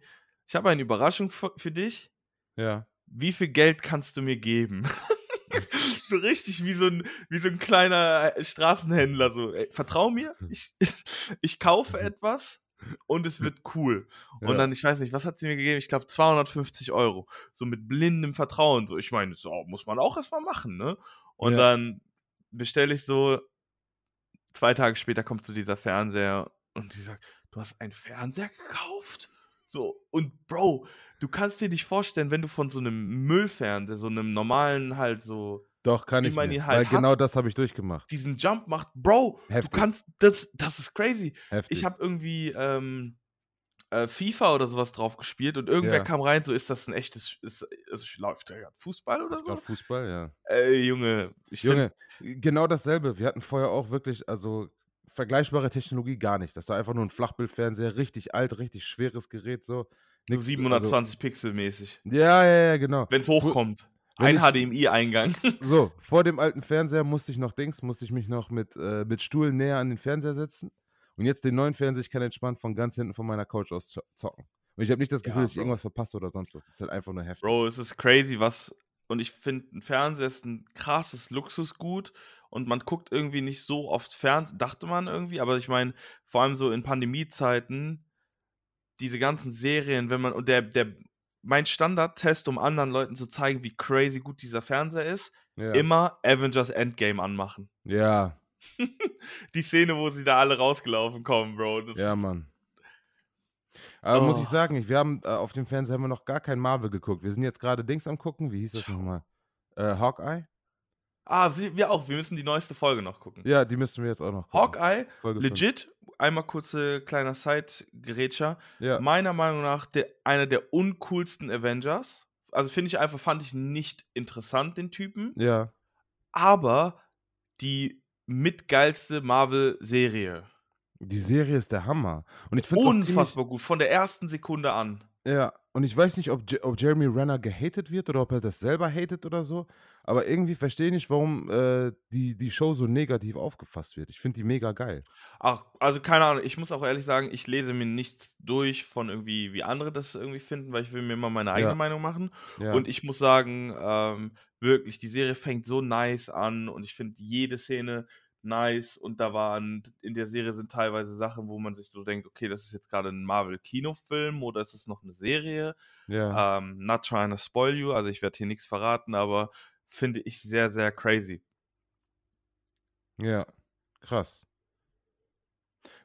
ich habe eine Überraschung für, für dich. Ja. Wie viel Geld kannst du mir geben? so richtig wie so ein, wie so ein kleiner äh, Straßenhändler. So, ey, vertrau mir, ich, ich kaufe etwas und es wird cool. Und Ja. dann, ich weiß nicht, was hat sie mir gegeben? Ich glaube 250 Euro. So mit blindem Vertrauen. So, ich meine, so muss man auch erstmal machen, ne? Und Ja. dann bestelle ich so, zwei Tage später kommt so dieser Fernseher und sie sagt, du hast einen Fernseher gekauft? So, und Bro, du kannst dir nicht vorstellen, wenn du von so einem Müllfernseher, so einem normalen halt so Doch, kann ich mir. halt Weil hat. genau das habe ich durchgemacht. diesen Jump macht, Bro, Heftig. du kannst, das, das ist crazy. Heftig. Ich habe irgendwie ähm, äh, FIFA oder sowas drauf gespielt und irgendwer Ja. kam rein, so ist das ein echtes, ist, ist, läuft da gerade Fußball oder das so? Fußball, ja. Ey, Junge, ich finde, Junge, genau dasselbe. Wir hatten vorher auch wirklich, also vergleichbare Technologie gar nicht. Das war einfach nur ein Flachbildfernseher, richtig alt, richtig schweres Gerät, so. Nix- 720 Pixel mäßig. Also, ja, ja, ja, genau. Wenn es hochkommt. wenn Ein HDMI-Eingang. So, vor dem alten Fernseher musste ich noch Dings, musste ich mich noch mit, äh, mit Stuhl näher an den Fernseher setzen. Und jetzt den neuen Fernseher, ich kann entspannt von ganz hinten von meiner Couch aus zo- zocken. Und ich habe nicht das Ja, Gefühl, dass ich irgendwas verpasse oder sonst was. Es ist halt einfach nur heftig. Bro, es ist crazy, was. Und ich finde, ein Fernseher ist ein krasses Luxusgut und man guckt irgendwie nicht so oft Fernsehen, dachte man irgendwie, aber ich meine, vor allem so in Pandemiezeiten, diese ganzen Serien, wenn man, und der, der, mein Standardtest, um anderen Leuten zu zeigen, wie crazy gut dieser Fernseher ist, Ja. immer Avengers Endgame anmachen. ja, Die Szene, wo sie da alle rausgelaufen kommen, Bro. Das, ja, Mann. Aber muss ich Oh. sagen, wir haben äh, auf dem Fernseher haben wir noch gar kein Marvel geguckt. Wir sind jetzt gerade Dings am gucken. Wie hieß das nochmal? Äh, Hawkeye? Ah, wir auch. Wir müssen die neueste Folge noch gucken. Ja, die müssen wir jetzt auch noch gucken. Hawkeye, Folge legit, einmal kurze kleiner Side-Gerätscher. Ja, meiner Meinung nach der, einer der uncoolsten Avengers. Also finde ich einfach, fand ich nicht interessant, den Typen. ja. Aber die mitgeilste Marvel-Serie. Die Serie ist der Hammer. Und ich finde es auch ziemlich, Unfassbar gut, von der ersten Sekunde an. Ja, und ich weiß nicht, ob, Je ob Jeremy Renner gehatet wird oder ob er das selber hatet oder so. Aber irgendwie verstehe ich nicht, warum äh, die, die Show so negativ aufgefasst wird. Ich finde die mega geil. Ach, also keine Ahnung, ich muss auch ehrlich sagen, ich lese mir nichts durch von irgendwie, wie andere das irgendwie finden, weil ich will mir immer meine eigene Ja. Meinung machen. Ja, Und ich muss sagen, ähm, wirklich, die Serie fängt so nice an und ich finde jede Szene nice und da waren, in der Serie sind teilweise Sachen, wo man sich so denkt, okay, das ist jetzt gerade ein Marvel-Kinofilm oder ist es noch eine Serie? ja, Ähm, not trying to spoil you, also ich werde hier nichts verraten, aber finde ich sehr, sehr crazy. ja, krass.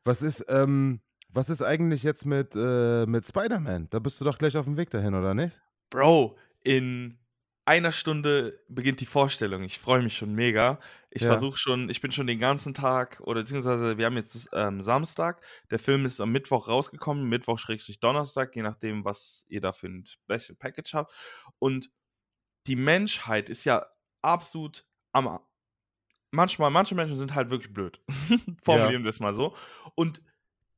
Was ist, ähm, was ist eigentlich jetzt mit, äh, mit Spider-Man? Da bist du doch gleich auf dem Weg dahin, oder nicht? Bro, in einer Stunde beginnt die Vorstellung. Ich freue mich schon mega. Ich Ja. versuche schon, ich bin schon den ganzen Tag, oder beziehungsweise wir haben jetzt ähm, Samstag. Der Film ist am Mittwoch rausgekommen, Mittwoch schrägstrich Donnerstag, je nachdem, was ihr da für ein Special Package habt. Und die Menschheit ist ja absolut am. Manchmal, manche Menschen sind halt wirklich blöd. Formulieren wir es mal so. Und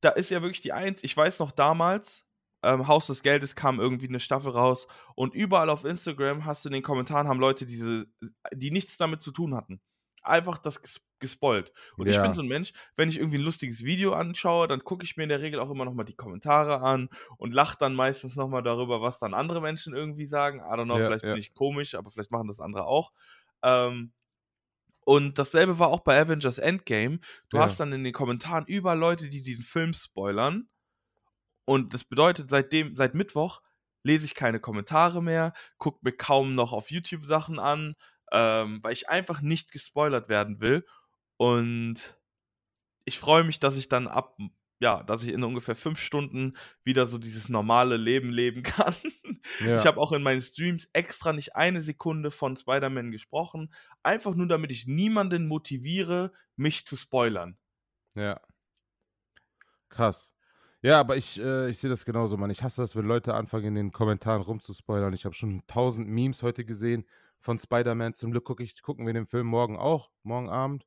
da ist ja wirklich die Eins. Ich weiß noch damals, ähm, Haus des Geldes kam irgendwie eine Staffel raus und überall auf Instagram hast du in den Kommentaren haben Leute diese, die nichts damit zu tun hatten. Einfach das ges gespoilt. Und ich Ja. bin so ein Mensch, wenn ich irgendwie ein lustiges Video anschaue, dann gucke ich mir in der Regel auch immer nochmal die Kommentare an und lache dann meistens nochmal darüber, was dann andere Menschen irgendwie sagen. I don't know, Ja, vielleicht ja. bin ich komisch, aber vielleicht machen das andere auch. Ähm, und dasselbe war auch bei Avengers Endgame. Du hast dann in den Kommentaren überall Leute, die diesen Film spoilern. Und das bedeutet, seitdem, seit Mittwoch lese ich keine Kommentare mehr, gucke mir kaum noch auf YouTube Sachen an, ähm, weil ich einfach nicht gespoilert werden will. Und ich freue mich, dass ich dann ab, ja, dass ich in ungefähr fünf Stunden wieder so dieses normale Leben leben kann. Ja. Ich habe auch in meinen Streams extra nicht eine Sekunde von Spider-Man gesprochen, einfach nur damit ich niemanden motiviere, mich zu spoilern. Ja. Krass. Ja, aber ich, äh, ich sehe das genauso, Mann. Ich hasse das, wenn Leute anfangen, in den Kommentaren rumzuspoilern. Ich habe schon tausend Memes heute gesehen von Spider-Man. Zum Glück guck ich, gucken wir den Film morgen auch, morgen Abend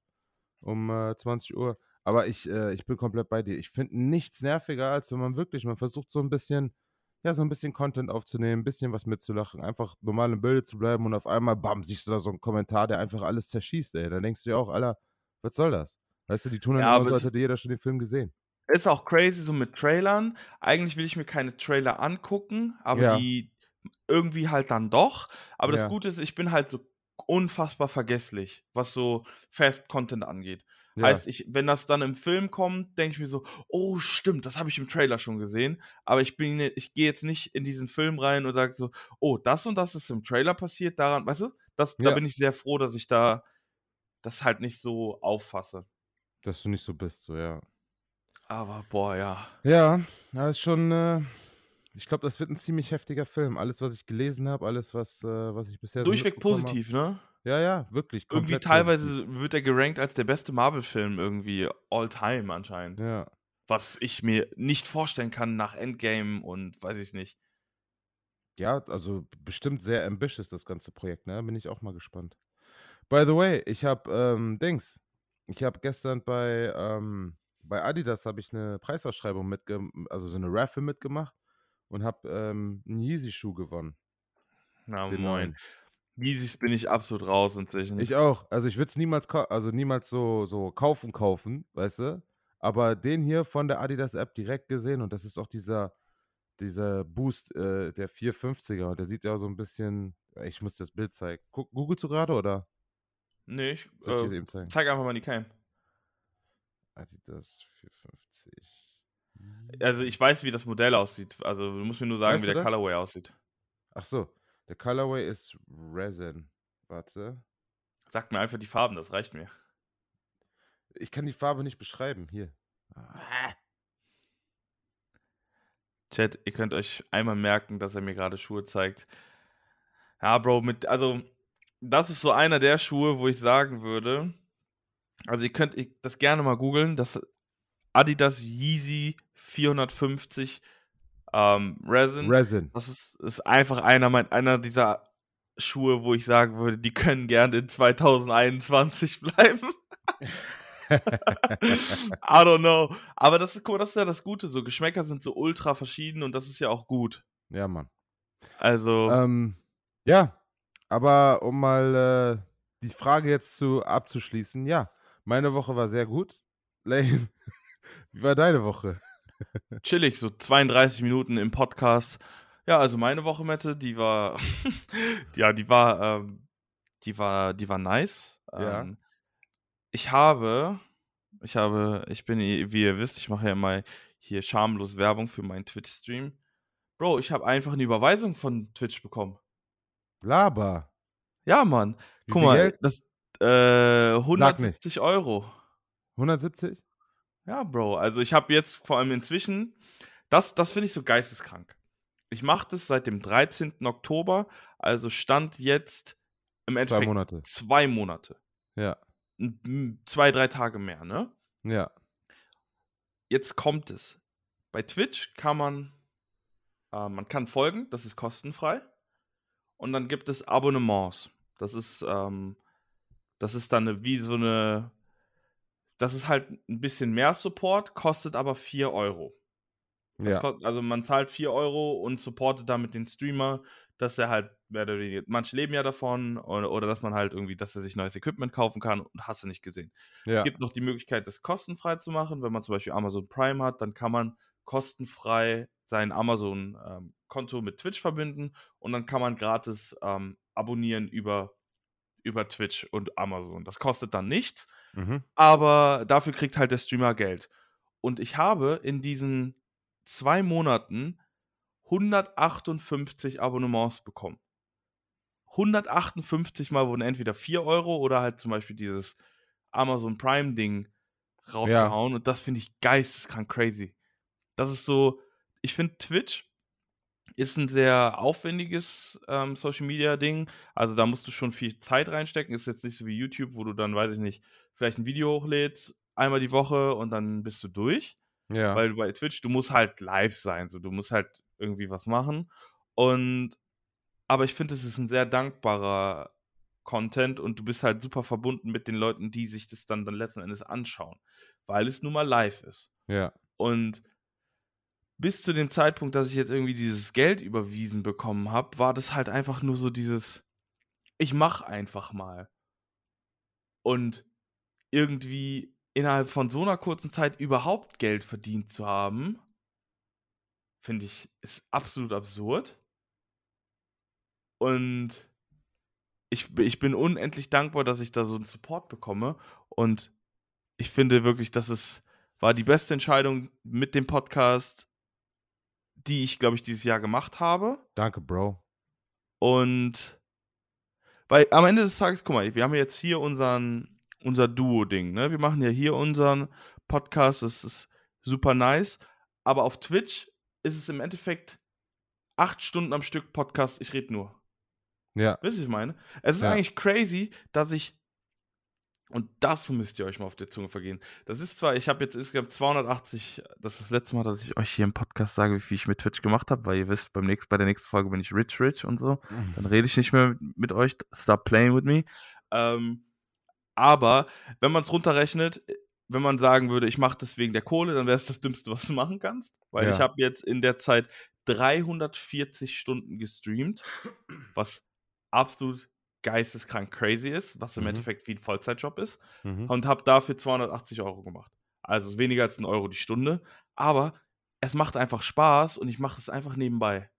um äh, 20 Uhr. Aber ich, äh, ich bin komplett bei dir. Ich finde nichts nerviger, als wenn man wirklich, man versucht so ein bisschen ja, so ein bisschen Content aufzunehmen, ein bisschen was mitzulachen, einfach normal im Bilde zu bleiben und auf einmal, bam, siehst du da so einen Kommentar, der einfach alles zerschießt, ey. Dann denkst du dir auch, Alter, was soll das? Weißt du, die tun dann Ja, immer so, als hätte jeder schon den Film gesehen. Ist auch crazy so mit Trailern. Eigentlich will ich mir keine Trailer angucken, aber Ja. die irgendwie halt dann doch. Aber das Ja. Gute ist, ich bin halt so unfassbar vergesslich, was so Fast-Content angeht. Ja, Heißt, ich, wenn das dann im Film kommt, denke ich mir so, oh stimmt, das habe ich im Trailer schon gesehen. Aber ich bin, ich gehe jetzt nicht in diesen Film rein und sage so, oh, das und das ist im Trailer passiert, daran, weißt du, das, da Ja. bin ich sehr froh, dass ich da das halt nicht so auffasse. dass du nicht so bist, so, ja. Aber boah, ja. Ja, das ist schon, äh, ich glaube, das wird ein ziemlich heftiger Film. Alles, was ich gelesen habe, alles, was, äh, was ich bisher so Durchweg hab. positiv, ne? Ja, ja, wirklich. Irgendwie teilweise positiv. wird er gerankt als der beste Marvel-Film irgendwie all time anscheinend. Ja. Was ich mir nicht vorstellen kann nach Endgame und weiß ich nicht. Ja, also bestimmt sehr ambitious, das ganze Projekt, ne? Bin ich auch mal gespannt. By the way, ich habe, ähm, Dings, ich habe gestern bei, ähm, bei Adidas habe ich eine Preisausschreibung mitge also so eine Raffle mitgemacht und habe ähm, einen Yeezy-Schuh gewonnen, Na den moin. neuen. Yeezys bin ich absolut raus inzwischen. Ich auch. Also ich würde es niemals, also niemals so, so kaufen, kaufen, weißt du? Aber den hier von der Adidas-App direkt gesehen und das ist auch dieser, dieser Boost, äh, der 450er und der sieht ja so ein bisschen, ich muss das Bild zeigen. Guck, googelst du gerade oder nee, ich, ich äh, eben zeigen? zeig einfach mal die Cam. Adidas 450. Also ich weiß, wie das Modell aussieht. Also du musst mir nur sagen, Weißt wie der das? Colorway aussieht. Ach so, der Colorway ist Resin. Warte. Sag mir einfach die Farben, das reicht mir. Ich kann die Farbe nicht beschreiben. Hier. Ah. Chat, ihr könnt euch einmal merken, dass er mir gerade Schuhe zeigt. Ja, Bro, mit, also, das ist so einer der Schuhe, wo ich sagen würde, also ihr könnt das gerne mal googeln, das Adidas Yeezy 450 ähm, Resin. Resin. das ist, ist einfach einer, mein, einer dieser Schuhe, wo ich sagen würde, die können gerne in 2021 bleiben. I don't know. Aber das ist, guck mal, das ist ja das Gute. So Geschmäcker sind so ultra verschieden und das ist ja auch gut. ja, Mann. Also, Ähm, ja, aber um mal äh, die Frage jetzt zu abzuschließen, ja, meine Woche war sehr gut. Lane, wie war deine Woche? chillig, so 32 Minuten im Podcast. Ja, also meine Woche, Mette, die war, ja, die war, ähm, die war, die war nice. Ja. Ähm, ich habe, ich habe, ich bin, wie ihr wisst, ich mache ja immer hier schamlos Werbung für meinen Twitch-Stream. Bro, ich habe einfach eine Überweisung von Twitch bekommen. Laber. Ja, Mann. Wie Guck mal, Geld? das äh, nicht. 170 Euro. 170? Ja, Bro. Also ich habe jetzt vor allem inzwischen, das, das finde ich so geisteskrank. Ich mache das seit dem 13. Oktober, also stand jetzt im Zwei Endeffekt Monate. zwei Monate. Ja, Zwei, drei Tage mehr, ne? ja. Jetzt kommt es. Bei Twitch kann man, äh, man kann folgen, das ist kostenfrei. Und dann gibt es Abonnements. Das ist, ähm, das ist dann eine, wie so eine, das ist halt ein bisschen mehr Support, kostet aber 4 Euro. Ja, kost- also man zahlt 4 Euro und supportet damit den Streamer, dass er halt, mehr oder weniger, manche leben ja davon, oder, oder dass man halt irgendwie, dass er sich neues Equipment kaufen kann und hast du nicht gesehen. ja. Es gibt noch die Möglichkeit, das kostenfrei zu machen. Wenn man zum Beispiel Amazon Prime hat, dann kann man kostenfrei sein Amazon-Konto mit Twitch verbinden und dann kann man gratis ähm, abonnieren über, über Twitch und Amazon. Das kostet dann nichts, Mhm. aber dafür kriegt halt der Streamer Geld. Und ich habe in diesen zwei Monaten 158 Abonnements bekommen. 158 Mal wurden entweder 4 Euro oder halt zum Beispiel dieses Amazon Prime-Ding rausgehauen. Und das finde ich geisteskrank crazy. Das ist so, ich finde Twitch ist ein sehr aufwendiges ähm, Social Media Ding. Also da musst du schon viel Zeit reinstecken. Ist jetzt nicht so wie YouTube, wo du dann, weiß ich nicht, vielleicht ein Video hochlädst, einmal die Woche und dann bist du durch. Ja. Weil bei Twitch, du musst halt live sein, so du musst halt irgendwie was machen. Und aber ich finde, es ist ein sehr dankbarer Content und du bist halt super verbunden mit den Leuten, die sich das dann, dann letzten Endes anschauen, weil es nun mal live ist. ja. Und bis zu dem Zeitpunkt, dass ich jetzt irgendwie dieses Geld überwiesen bekommen habe, war das halt einfach nur so dieses, ich mach einfach mal. Und irgendwie innerhalb von so einer kurzen Zeit überhaupt Geld verdient zu haben, finde ich, ist absolut absurd. Und ich, ich bin unendlich dankbar, dass ich da so einen Support bekomme. Und ich finde wirklich, dass es war die beste Entscheidung mit dem Podcast, die ich, glaube ich, dieses Jahr gemacht habe. Danke, Bro. Und weil am Ende des Tages, guck mal, wir haben jetzt hier unseren, unser Duo-Ding, ne? Wir machen ja hier unseren Podcast, das ist super nice. Aber auf Twitch ist es im Endeffekt acht Stunden am Stück Podcast, ich rede nur. Ja. Wisst ihr, was ich meine? Es ist Ja. eigentlich crazy, dass ich. Und das müsst ihr euch mal auf der Zunge vergehen. Das ist zwar, ich habe jetzt insgesamt 280, das ist das letzte Mal, dass ich euch hier im Podcast sage, wie viel ich mit Twitch gemacht habe, weil ihr wisst, beim nächsten, bei der nächsten Folge bin ich rich, rich und so. Dann rede ich nicht mehr mit, mit euch. Stop playing with me. Ähm, aber wenn man es runterrechnet, wenn man sagen würde, ich mache das wegen der Kohle, dann wäre es das Dümmste, was du machen kannst. Weil Ja. ich habe jetzt in der Zeit 340 Stunden gestreamt, was absolut geisteskrank crazy ist, was im Mhm. Endeffekt wie ein Vollzeitjob ist. Mhm. Und habe dafür 280 Euro gemacht. Also weniger als ein Euro die Stunde. Aber es macht einfach Spaß und ich mache es einfach nebenbei.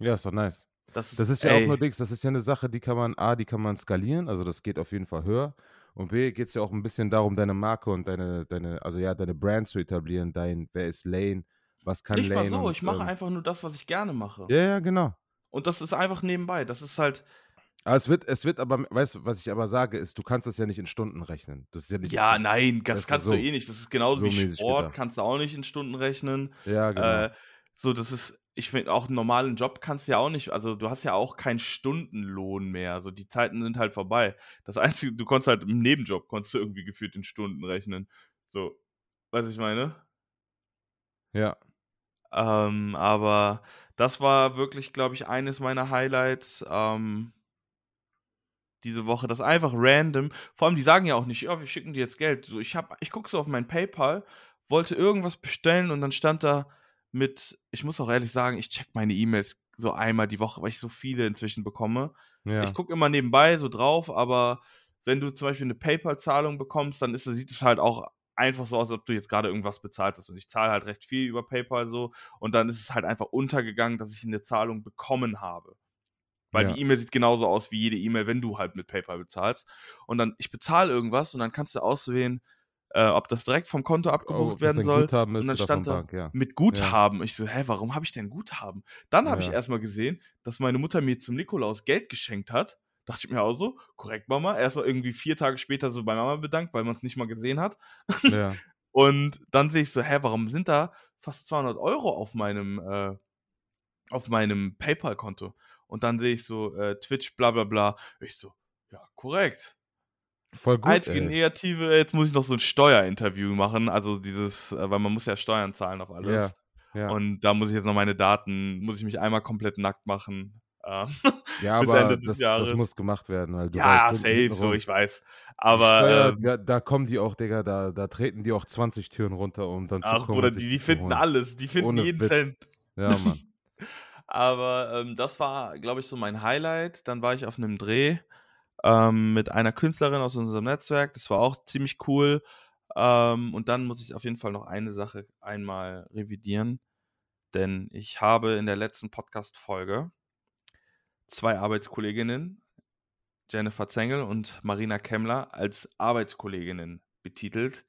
Ja, ist doch nice. Das ist, Das ist ja ey, auch nur Dings, das ist ja eine Sache, die kann man, A, die kann man skalieren, also das geht auf jeden Fall höher. Und B, geht es ja auch ein bisschen darum, deine Marke und deine, deine, also ja, deine Brand zu etablieren, dein, wer ist Lane, was kann nicht mal Lane. so. und, Ich mache ähm, einfach nur das, was ich gerne mache. Ja, ja, genau. Und das ist einfach nebenbei. Das ist halt, Aber es wird, es wird aber, weißt du, was ich aber sage, ist, du kannst das ja nicht in Stunden rechnen. Das ist ja nicht. ja, das, nein, das das, kannst so- du eh nicht. Das ist genauso so wie Sport, gedacht. kannst du auch nicht in Stunden rechnen. Ja, genau. Äh, so, das ist, ich finde, auch einen normalen Job kannst du ja auch nicht, also du hast ja auch keinen Stundenlohn mehr. Also die Zeiten sind halt vorbei. Das Einzige, du konntest halt im Nebenjob, konntest du irgendwie gefühlt in Stunden rechnen. So, weißt du, ich meine? ja. Ähm, aber das war wirklich, glaube ich, eines meiner Highlights ähm, diese Woche. Das einfach random. Vor allem, die sagen ja auch nicht, ja, wir schicken dir jetzt Geld. So, ich hab, ich gucke so auf mein PayPal, wollte irgendwas bestellen und dann stand da mit, ich muss auch ehrlich sagen, ich check meine E-Mails so einmal die Woche, weil ich so viele inzwischen bekomme. Ja. Ich gucke immer nebenbei so drauf, aber wenn du zum Beispiel eine PayPal-Zahlung bekommst, dann ist, sieht es halt auch einfach so aus, als ob du jetzt gerade irgendwas bezahlt hast. Und ich zahle halt recht viel über PayPal so. Und dann ist es halt einfach untergegangen, dass ich eine Zahlung bekommen habe. Weil Ja. die E-Mail sieht genauso aus wie jede E-Mail, wenn du halt mit PayPal bezahlst. Und dann, ich bezahle irgendwas und dann kannst du auswählen, äh, ob das direkt vom Konto Oh, abgebucht das werden soll. Guthaben und dann stand da Bank, ja. mit Guthaben. Ich so, hä, warum habe ich denn Guthaben? Dann habe ich Ja. erstmal gesehen, dass meine Mutter mir zum Nikolaus Geld geschenkt hat. Dachte ich mir auch so, korrekt, Mama. Erstmal irgendwie vier Tage später so bei Mama bedankt, weil man es nicht mal gesehen hat. ja. Und dann sehe ich so, hä, warum sind da fast 200 Euro auf meinem, äh, auf meinem PayPal-Konto? Und dann sehe ich so, äh, Twitch, bla bla bla. Ich so, ja, korrekt. Voll gut. Einzige ey. negative, jetzt muss ich noch so ein Steuerinterview machen. Also dieses, äh, weil man muss ja Steuern zahlen auf alles. Ja. Und da muss ich jetzt noch meine Daten, muss ich mich einmal komplett nackt machen. Ähm, Ja, bis aber Ende des das, das muss gemacht werden, weil du ja, weißt, safe, hinten- so, ich weiß. Aber, Steuer, ähm, da, da kommen die auch, Digga, da, da treten die auch 20 Türen runter, um dann zu ach, Bruder, die, die finden holen. alles, die finden Ohne jeden Witz. Cent. Ja, Mann. Aber ähm, das war, glaube ich, so mein Highlight. Dann war ich auf einem Dreh ähm, mit einer Künstlerin aus unserem Netzwerk. Das war auch ziemlich cool. Ähm, und dann muss ich auf jeden Fall noch eine Sache einmal revidieren. Denn ich habe in der letzten Podcast-Folge zwei Arbeitskolleginnen, Jennifer Zengel und Marina Kemmler, als Arbeitskolleginnen betitelt.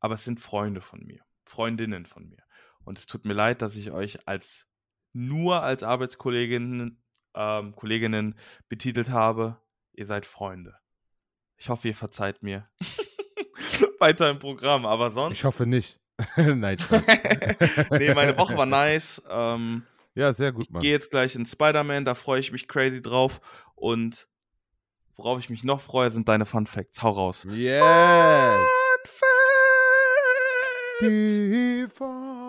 Aber es sind Freunde von mir, Freundinnen von mir. Und es tut mir leid, dass ich euch als nur als Arbeitskolleginnen ähm, Kolleginnen betitelt habe. Ihr seid Freunde. Ich hoffe, ihr verzeiht mir. Weiter im Programm, aber sonst. Ich hoffe nicht. Nein, nee, meine Woche war nice. Ähm, Ja, sehr gut, ich Mann. gehe jetzt gleich in Spider-Man, da freue ich mich crazy drauf. Und worauf ich mich noch freue, sind deine Fun Facts. Hau raus. Yes! Fun Facts! Die Fun.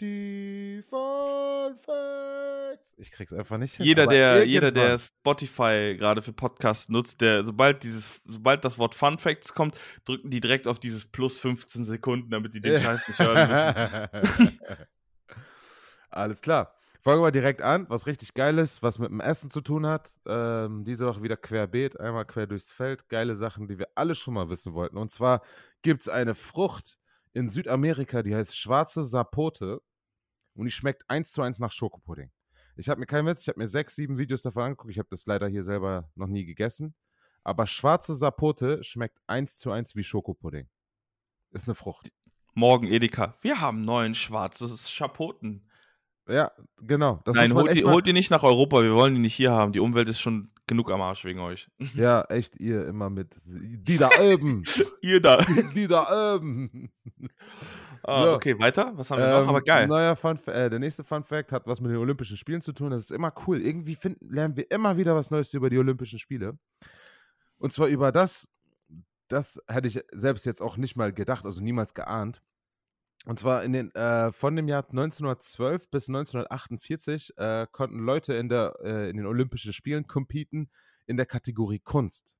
Die Fun Facts. ich krieg's einfach nicht hin. Jeder, der, jeder, der Spotify gerade für Podcasts nutzt, der, sobald dieses, sobald das Wort Fun Facts kommt, drücken die direkt auf dieses plus 15 Sekunden, damit die den Scheiß nicht hören müssen. Alles klar. Fangen wir direkt an, was richtig geil ist, was mit dem Essen zu tun hat. Ähm, diese Woche wieder querbeet, einmal quer durchs Feld. Geile Sachen, die wir alle schon mal wissen wollten. Und zwar gibt es eine Frucht in Südamerika, die heißt schwarze Sapote. Und die schmeckt eins zu eins nach Schokopudding. Ich habe mir keinen Witz, ich habe mir sechs, sieben Videos davon angeguckt. Ich habe das leider hier selber noch nie gegessen. Aber schwarze Sapote schmeckt eins zu eins wie Schokopudding. Ist eine Frucht. Morgen Edeka. Wir haben neuen schwarzes Schapoten. Ja, genau. Das Nein, holt die, holt die nicht nach Europa. Wir wollen die nicht hier haben. Die Umwelt ist schon genug am Arsch wegen euch. Ja, echt, ihr immer mit. Die da oben. Ihr da. die da oben. Ah, So. Okay, weiter. Was haben wir noch? Ähm, Aber geil. Neuer Fun, äh, der nächste Fun Fact hat was mit den Olympischen Spielen zu tun. Das ist immer cool. Irgendwie finden, lernen wir immer wieder was Neues über die Olympischen Spiele. Und zwar über das, das hätte ich selbst jetzt auch nicht mal gedacht, also niemals geahnt. Und zwar in den, äh, von dem Jahr 1912 bis 1948 äh, konnten Leute in, der, äh, in den Olympischen Spielen competen in der Kategorie Kunst.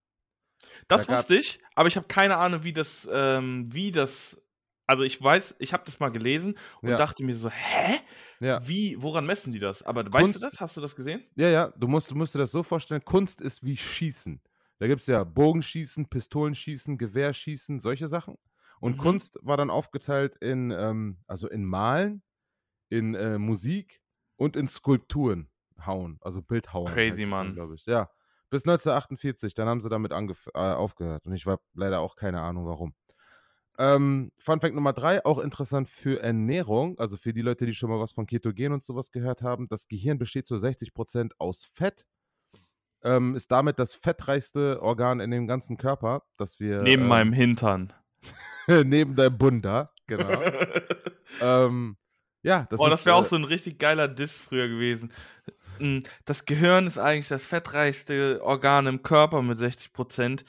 Das da wusste ich, aber ich habe keine Ahnung, wie das, ähm, wie das. Also ich weiß, ich habe das mal gelesen und Ja. dachte mir so, hä? Ja. Wie, woran messen die das? Aber weißt Kunst- du das? Hast du das gesehen? Ja, ja, du musst, du musst dir das so vorstellen, Kunst ist wie Schießen. Da gibt es ja Bogenschießen, Pistolenschießen, Gewehrschießen, solche Sachen. Und Mhm. Kunst war dann aufgeteilt in, ähm, also in Malen, in äh, Musik und in Skulpturen hauen, also Bildhauern. Crazy, Mann. glaube ich. Ja, bis 1948, dann haben sie damit äh, aufgehört. Und ich habe leider auch keine Ahnung, warum. Ähm, Fun Fact Nummer drei, auch interessant für Ernährung, also für die Leute, die schon mal was von Ketogen und sowas gehört haben. Das Gehirn besteht zu 60% aus Fett, ähm, ist damit das fettreichste Organ in dem ganzen Körper, das wir. Neben ähm, meinem Hintern. neben deinem Bunda, genau. ähm, ja, das ist. das wäre auch äh, so ein richtig geiler Diss früher gewesen. Mm, Das Gehirn ist eigentlich das fettreichste Organ im Körper mit 60%.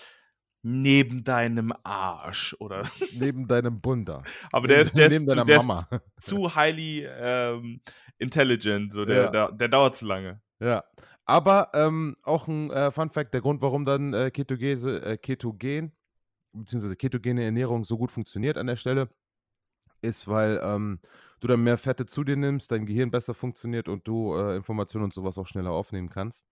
Neben deinem Arsch, oder? Neben deinem Bunda. Aber der ist, der neben ist, zu, der Mama. ist zu highly ähm, intelligent. So der, Ja. der, der dauert zu lange. Ja. Aber ähm, auch ein äh, Fun Fact: der Grund, warum dann äh, Ketogese, äh, Ketogen bzw. ketogene Ernährung so gut funktioniert an der Stelle, ist, weil ähm, du dann mehr Fette zu dir nimmst, dein Gehirn besser funktioniert und du äh, Informationen und sowas auch schneller aufnehmen kannst.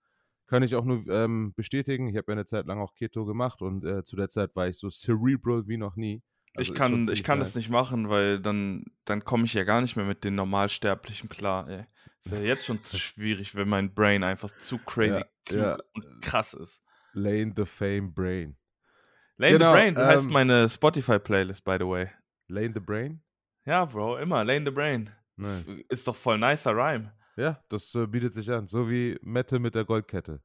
Kann ich auch nur ähm, bestätigen. Ich habe ja eine Zeit lang auch Keto gemacht und äh, zu der Zeit war ich so cerebral wie noch nie. Also ich kann, ich kann das nicht machen, weil dann, dann komme ich ja gar nicht mehr mit den Normalsterblichen klar. Ey. Ist ja jetzt schon zu schwierig, wenn mein Brain einfach zu crazy Ja, ja. und krass ist. Lane the Fame Brain. Lane Genau, the Brain, so heißt ähm, meine Spotify-Playlist, by the way. Lane the Brain? Ja, Bro, immer. Lane the Brain. Nice. Ist doch voll nicer Rhyme. Ja, das äh, bietet sich an. So wie Mette mit der Goldkette.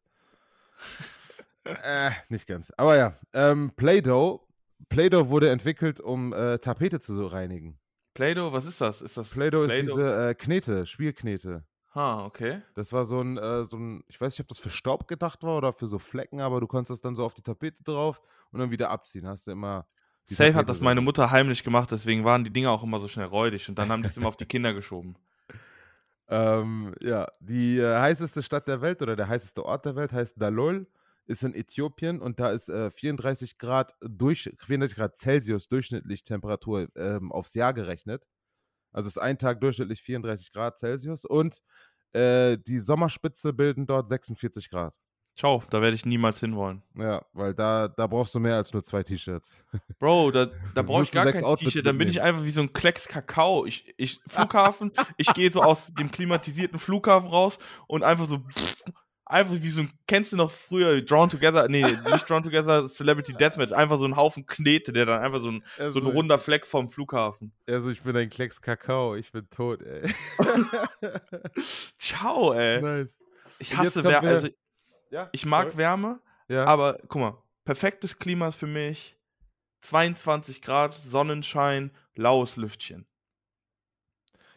äh, nicht ganz. Aber ja, ähm, Play-Doh. Play-Doh wurde entwickelt, um äh, Tapete zu reinigen. Play-Doh, was ist das? Ist das Play-Doh ist diese äh, Knete, Spielknete. Ha, okay. Das war so ein, äh, so ein, ich weiß nicht, ob das für Staub gedacht war oder für so Flecken, aber du konntest das dann so auf die Tapete drauf und dann wieder abziehen. Hast du immer. Safe Tapete hat das so- meine Mutter heimlich gemacht, deswegen waren die Dinger auch immer so schnell räudig und dann haben die es immer auf die Kinder geschoben. Ähm, ja, die äh, heißeste Stadt der Welt oder der heißeste Ort der Welt heißt Dalol, ist in Äthiopien und da ist äh, 34 Grad durch 34 Grad Celsius durchschnittlich Temperatur ähm, aufs Jahr gerechnet. Also ist ein Tag durchschnittlich 34 Grad Celsius und äh, die Sommerspitze bilden dort 46 Grad. Ciao, da werde ich niemals hinwollen. Ja, weil da, da brauchst du mehr als nur zwei T-Shirts. Bro, da, da brauche ich gar kein T-Shirt, dann bin ich einfach wie so ein Klecks Kakao. Ich, ich, Flughafen, ich gehe so aus dem klimatisierten Flughafen raus und einfach so, einfach wie so ein, kennst du noch früher Drawn Together, nee, nicht Drawn Together, Celebrity Deathmatch, einfach so ein Haufen Knete, der dann einfach so ein, so ein runder Fleck vom Flughafen. Also ich bin ein Klecks Kakao, ich bin tot, ey. Ciao, ey. nice. Ich hasse Wärme, also Ja, ich mag sorry. Wärme, ja. aber guck mal, perfektes Klima ist für mich 22 Grad, Sonnenschein, laues Lüftchen.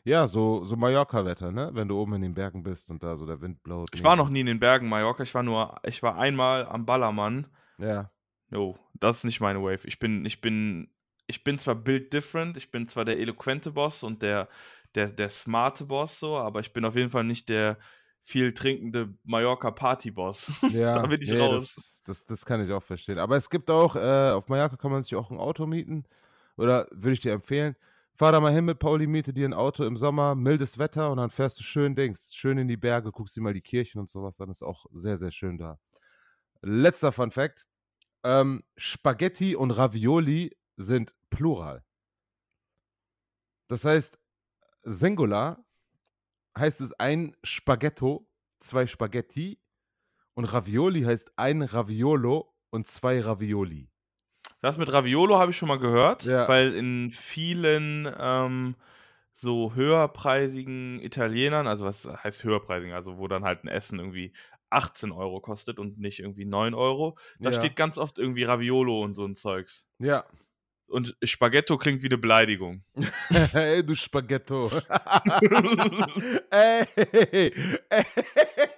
Ja, so, so Mallorca-Wetter, ne? Wenn du oben in den Bergen bist und da so der Wind blaut. Ich war noch nie in den Bergen Mallorca, ich war nur, ich war einmal am Ballermann. Ja. Jo, das ist nicht meine Wave. Ich bin, ich bin, ich bin zwar build different, ich bin zwar der eloquente Boss und der, der, der smarte Boss so, aber ich bin auf jeden Fall nicht der, viel trinkende Mallorca-Party-Boss. Ja, da bin ich nee, raus. Das, das, das kann ich auch verstehen. Aber es gibt auch, äh, auf Mallorca kann man sich auch ein Auto mieten. Oder würde ich dir empfehlen. Fahr da mal hin mit Pauli, miete dir ein Auto im Sommer, mildes Wetter und dann fährst du schön, denkst, schön in die Berge, guckst dir mal die Kirchen und sowas an. Ist auch sehr, sehr schön da. Letzter Fun Fact. Ähm, Spaghetti und Ravioli sind Plural. Das heißt, Singular heißt es ein Spaghetto, zwei Spaghetti und Ravioli heißt ein Raviolo und zwei Ravioli. Das mit Raviolo habe ich schon mal gehört, Ja. weil in vielen ähm, so höherpreisigen Italienern, also was heißt höherpreisigen, also wo dann halt ein Essen irgendwie 18 Euro kostet und nicht irgendwie 9 Euro, da Ja. steht ganz oft irgendwie Raviolo und so ein Zeugs. Ja. Und Spaghetto klingt wie eine Beleidigung. Ey, du Spaghetto. ey,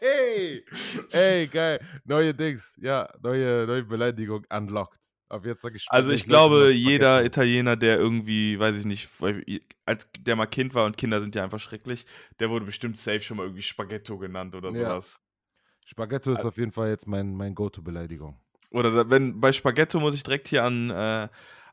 ey, ey, geil. Neue Dings. Ja, neue, neue Beleidigung unlocked. Also ich glaube, jeder. Italiener, der irgendwie, weiß ich nicht, als der mal Kind war und Kinder sind ja einfach schrecklich, der wurde bestimmt safe schon mal irgendwie Spaghetto genannt oder Ja. sowas. Spaghetto ist auf jeden Fall jetzt mein, mein Go-To-Beleidigung. Oder wenn bei Spaghetto muss ich direkt hier an, äh,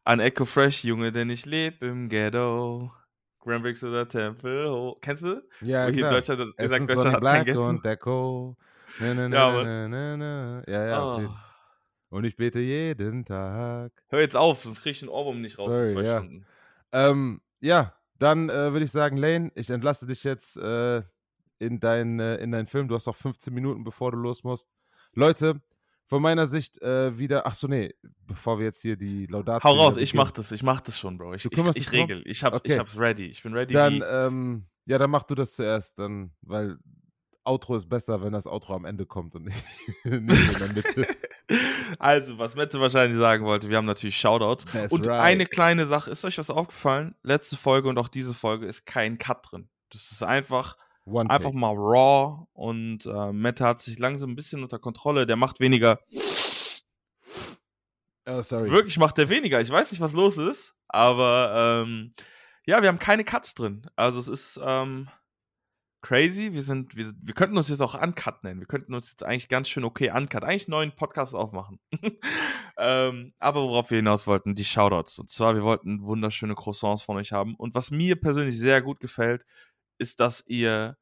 an Echo Fresh, Junge, denn ich lebe im Ghetto. Granbricks oder Tempelhof. Kennst du? Ja, Wo hier in. Deutschland gesagt, Deutschland hat kein Black Ghetto. und Deco. Na, na, na, Ja, na, Mann. na, na, na. Ja, ja. auf Ah. Und ich bete jeden Tag. Hör jetzt auf, sonst krieg ich den Ohrwurm nicht raus Sorry, in zwei ja. Stunden. Ähm, ja, dann äh, würde ich sagen, Lane, ich entlasse dich jetzt äh, in, dein, äh, in deinen Film. Du hast noch 15 Minuten, bevor du los musst. Leute, von meiner Sicht äh, wieder. Ach so, nee, bevor wir jetzt hier die Laudatio. Hau raus, ich mach das, ich mach das schon, Bro. Ich, Du ich, ich drum? regel. Ich, hab, Okay. ich hab's ready. Ich bin ready. Dann, ähm, ja, dann mach du das zuerst, dann, weil Outro ist besser, wenn das Outro am Ende kommt und nicht, nicht in der Mitte. also, was Mette wahrscheinlich sagen wollte, wir haben natürlich Shoutouts. That's und right. eine kleine Sache, ist euch was aufgefallen? Letzte Folge und auch diese Folge ist kein Cut drin. Das ist einfach, einfach mal raw und äh, Mette hat sich langsam ein bisschen unter Kontrolle. Der macht weniger. Oh, sorry. Wirklich macht der weniger. Ich weiß nicht, was los ist, aber ähm, ja, wir haben keine Cuts drin. Also es ist ähm, crazy. Wir sind, wir, wir könnten uns jetzt auch Uncut nennen. Wir könnten uns jetzt eigentlich ganz schön okay Uncut, eigentlich einen neuen Podcast aufmachen. ähm, aber worauf wir hinaus wollten, die Shoutouts. Und zwar, wir wollten wunderschöne Croissants von euch haben. Und was mir persönlich sehr gut gefällt, ist, dass ihr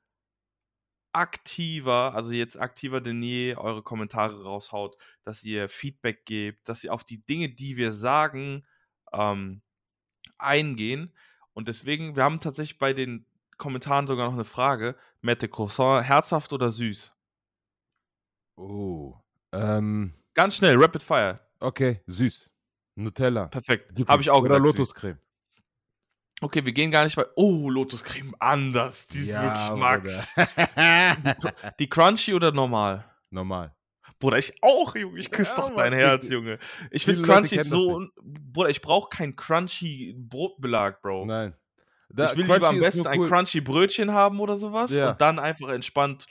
aktiver, also jetzt aktiver denn je, eure Kommentare raushaut, dass ihr Feedback gebt, dass ihr auf die Dinge, die wir sagen, ähm, eingehen. Und deswegen, wir haben tatsächlich bei den Kommentaren sogar noch eine Frage. Mette Croissant, herzhaft oder süß? Oh. Ähm, Ganz schnell, Rapid Fire. okay, süß. Nutella. Perfekt. Habe ich auch Oder gesagt. Lotuscreme. Okay, wir gehen gar nicht weit. Oh, Lotuscreme anders. Die ist wirklich Max. Die Crunchy oder normal? Normal. Bruder, ich auch, Junge. Ich küsse Ja, doch Mann, dein Herz, ich- Junge. Ich finde Crunchy so. Bruder, ich brauche kein Crunchy Brotbelag, Bro. Nein. Da- ich will Crunchy lieber am besten ein cool- Crunchy Brötchen haben oder sowas Ja. und dann einfach entspannt.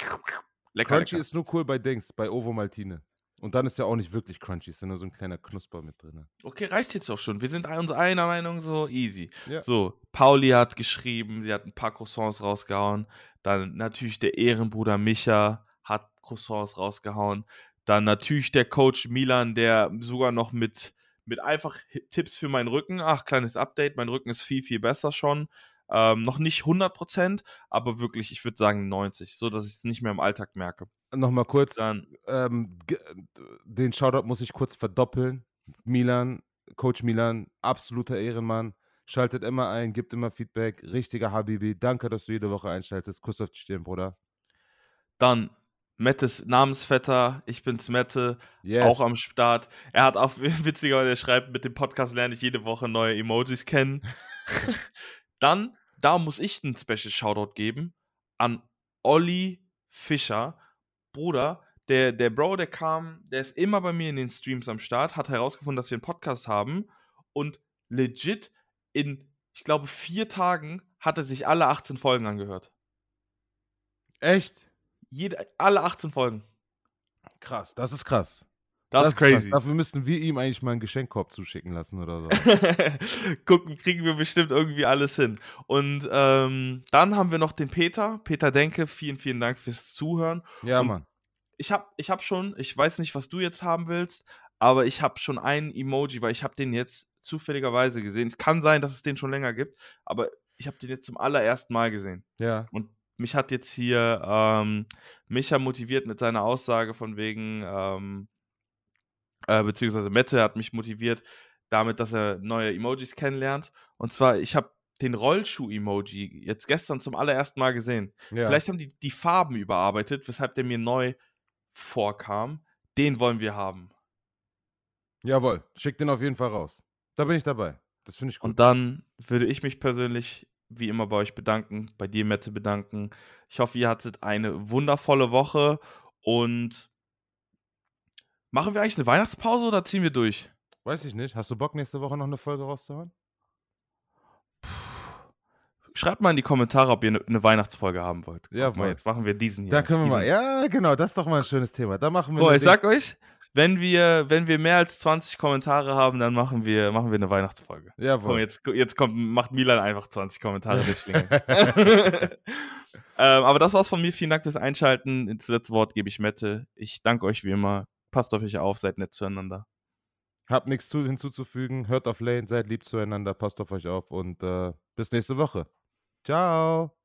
Lecker, Crunchy lecker. ist nur cool bei Dings, bei Ovo Maltine. Und dann ist ja auch nicht wirklich crunchy, ist ja nur so ein kleiner Knusper mit drin. Okay, reicht jetzt auch schon. Wir sind uns einer Meinung, so easy. Ja. So, Pauli hat geschrieben, sie hat ein paar Croissants rausgehauen. Dann natürlich der Ehrenbruder Micha hat Croissants rausgehauen. Dann natürlich der Coach Milan, der sogar noch mit, mit einfach Tipps für meinen Rücken. Ach, kleines Update, mein Rücken ist viel, viel besser schon. Ähm, noch nicht 100%, aber wirklich, ich würde sagen 90, so dass ich es nicht mehr im Alltag merke. Nochmal kurz, Dann, ähm, ge- den Shoutout muss ich kurz verdoppeln. Milan, Coach Milan, absoluter Ehrenmann. Schaltet immer ein, gibt immer Feedback. Richtiger Habibi. Danke, dass du jede Woche einschaltest. Kuss auf die Stirn, Bruder. dann Mettes Namensvetter, ich bin's Mette, Yes. auch am Start. Er hat auch, witzigerweise, er schreibt, mit dem Podcast lerne ich jede Woche neue Emojis kennen. Dann, da muss ich einen Special Shoutout geben an Olli Fischer. Bruder, der, der Bro, der kam, der ist immer bei mir in den Streams am Start, hat herausgefunden, dass wir einen Podcast haben und legit in, ich glaube, vier Tagen hat er sich alle 18 Folgen angehört. Echt? Jede, alle 18 Folgen. Krass, das ist krass. Das, ist crazy. Dafür müssten wir ihm eigentlich mal einen Geschenkkorb zuschicken lassen oder so. Gucken, kriegen wir bestimmt irgendwie alles hin. Und ähm, dann haben wir noch den Peter. Peter Denke, vielen, vielen Dank fürs Zuhören. Ja, Und Mann. Ich habe ich hab schon, ich weiß nicht, was du jetzt haben willst, aber ich habe schon einen Emoji, weil ich habe den jetzt zufälligerweise gesehen. Es kann sein, dass es den schon länger gibt, aber ich habe den jetzt zum allerersten Mal gesehen. Ja. Und mich hat jetzt hier ähm, Micha motiviert mit seiner Aussage von wegen, ähm, äh, beziehungsweise Mette hat mich motiviert damit, dass er neue Emojis kennenlernt. Und zwar, ich habe den Rollschuh-Emoji jetzt gestern zum allerersten Mal gesehen. ja. Vielleicht haben die die Farben überarbeitet, weshalb der mir neu vorkam. Den wollen wir haben. Jawohl. Schick den auf jeden Fall raus. Da bin ich dabei. Das finde ich gut. Und dann würde ich mich persönlich wie immer bei euch bedanken, bei dir, Mette, bedanken. Ich hoffe, ihr hattet eine wundervolle Woche und machen wir eigentlich eine Weihnachtspause oder ziehen wir durch? Weiß ich nicht. Hast du Bock, nächste Woche noch eine Folge rauszuhauen? Schreibt mal in die Kommentare, ob ihr eine ne Weihnachtsfolge haben wollt. Mal, jetzt machen wir diesen hier. Da können wir mal. Ja, genau. Das ist doch mal ein schönes Thema. Da machen wir. Boah, eine ich sag euch, wenn wir, wenn wir mehr als 20 Kommentare haben, dann machen wir, machen wir eine Weihnachtsfolge. Komm, Jawohl. jetzt, jetzt kommt, macht Milan einfach 20 Kommentare ähm, aber das war's von mir. Vielen Dank fürs Einschalten. Das letzte Wort gebe ich Mette. Ich danke euch wie immer. Passt auf euch auf, seid nett zueinander. Habt nichts zu, hinzuzufügen. Hört auf Lane, seid lieb zueinander, passt auf euch auf und äh, bis nächste Woche. Ciao.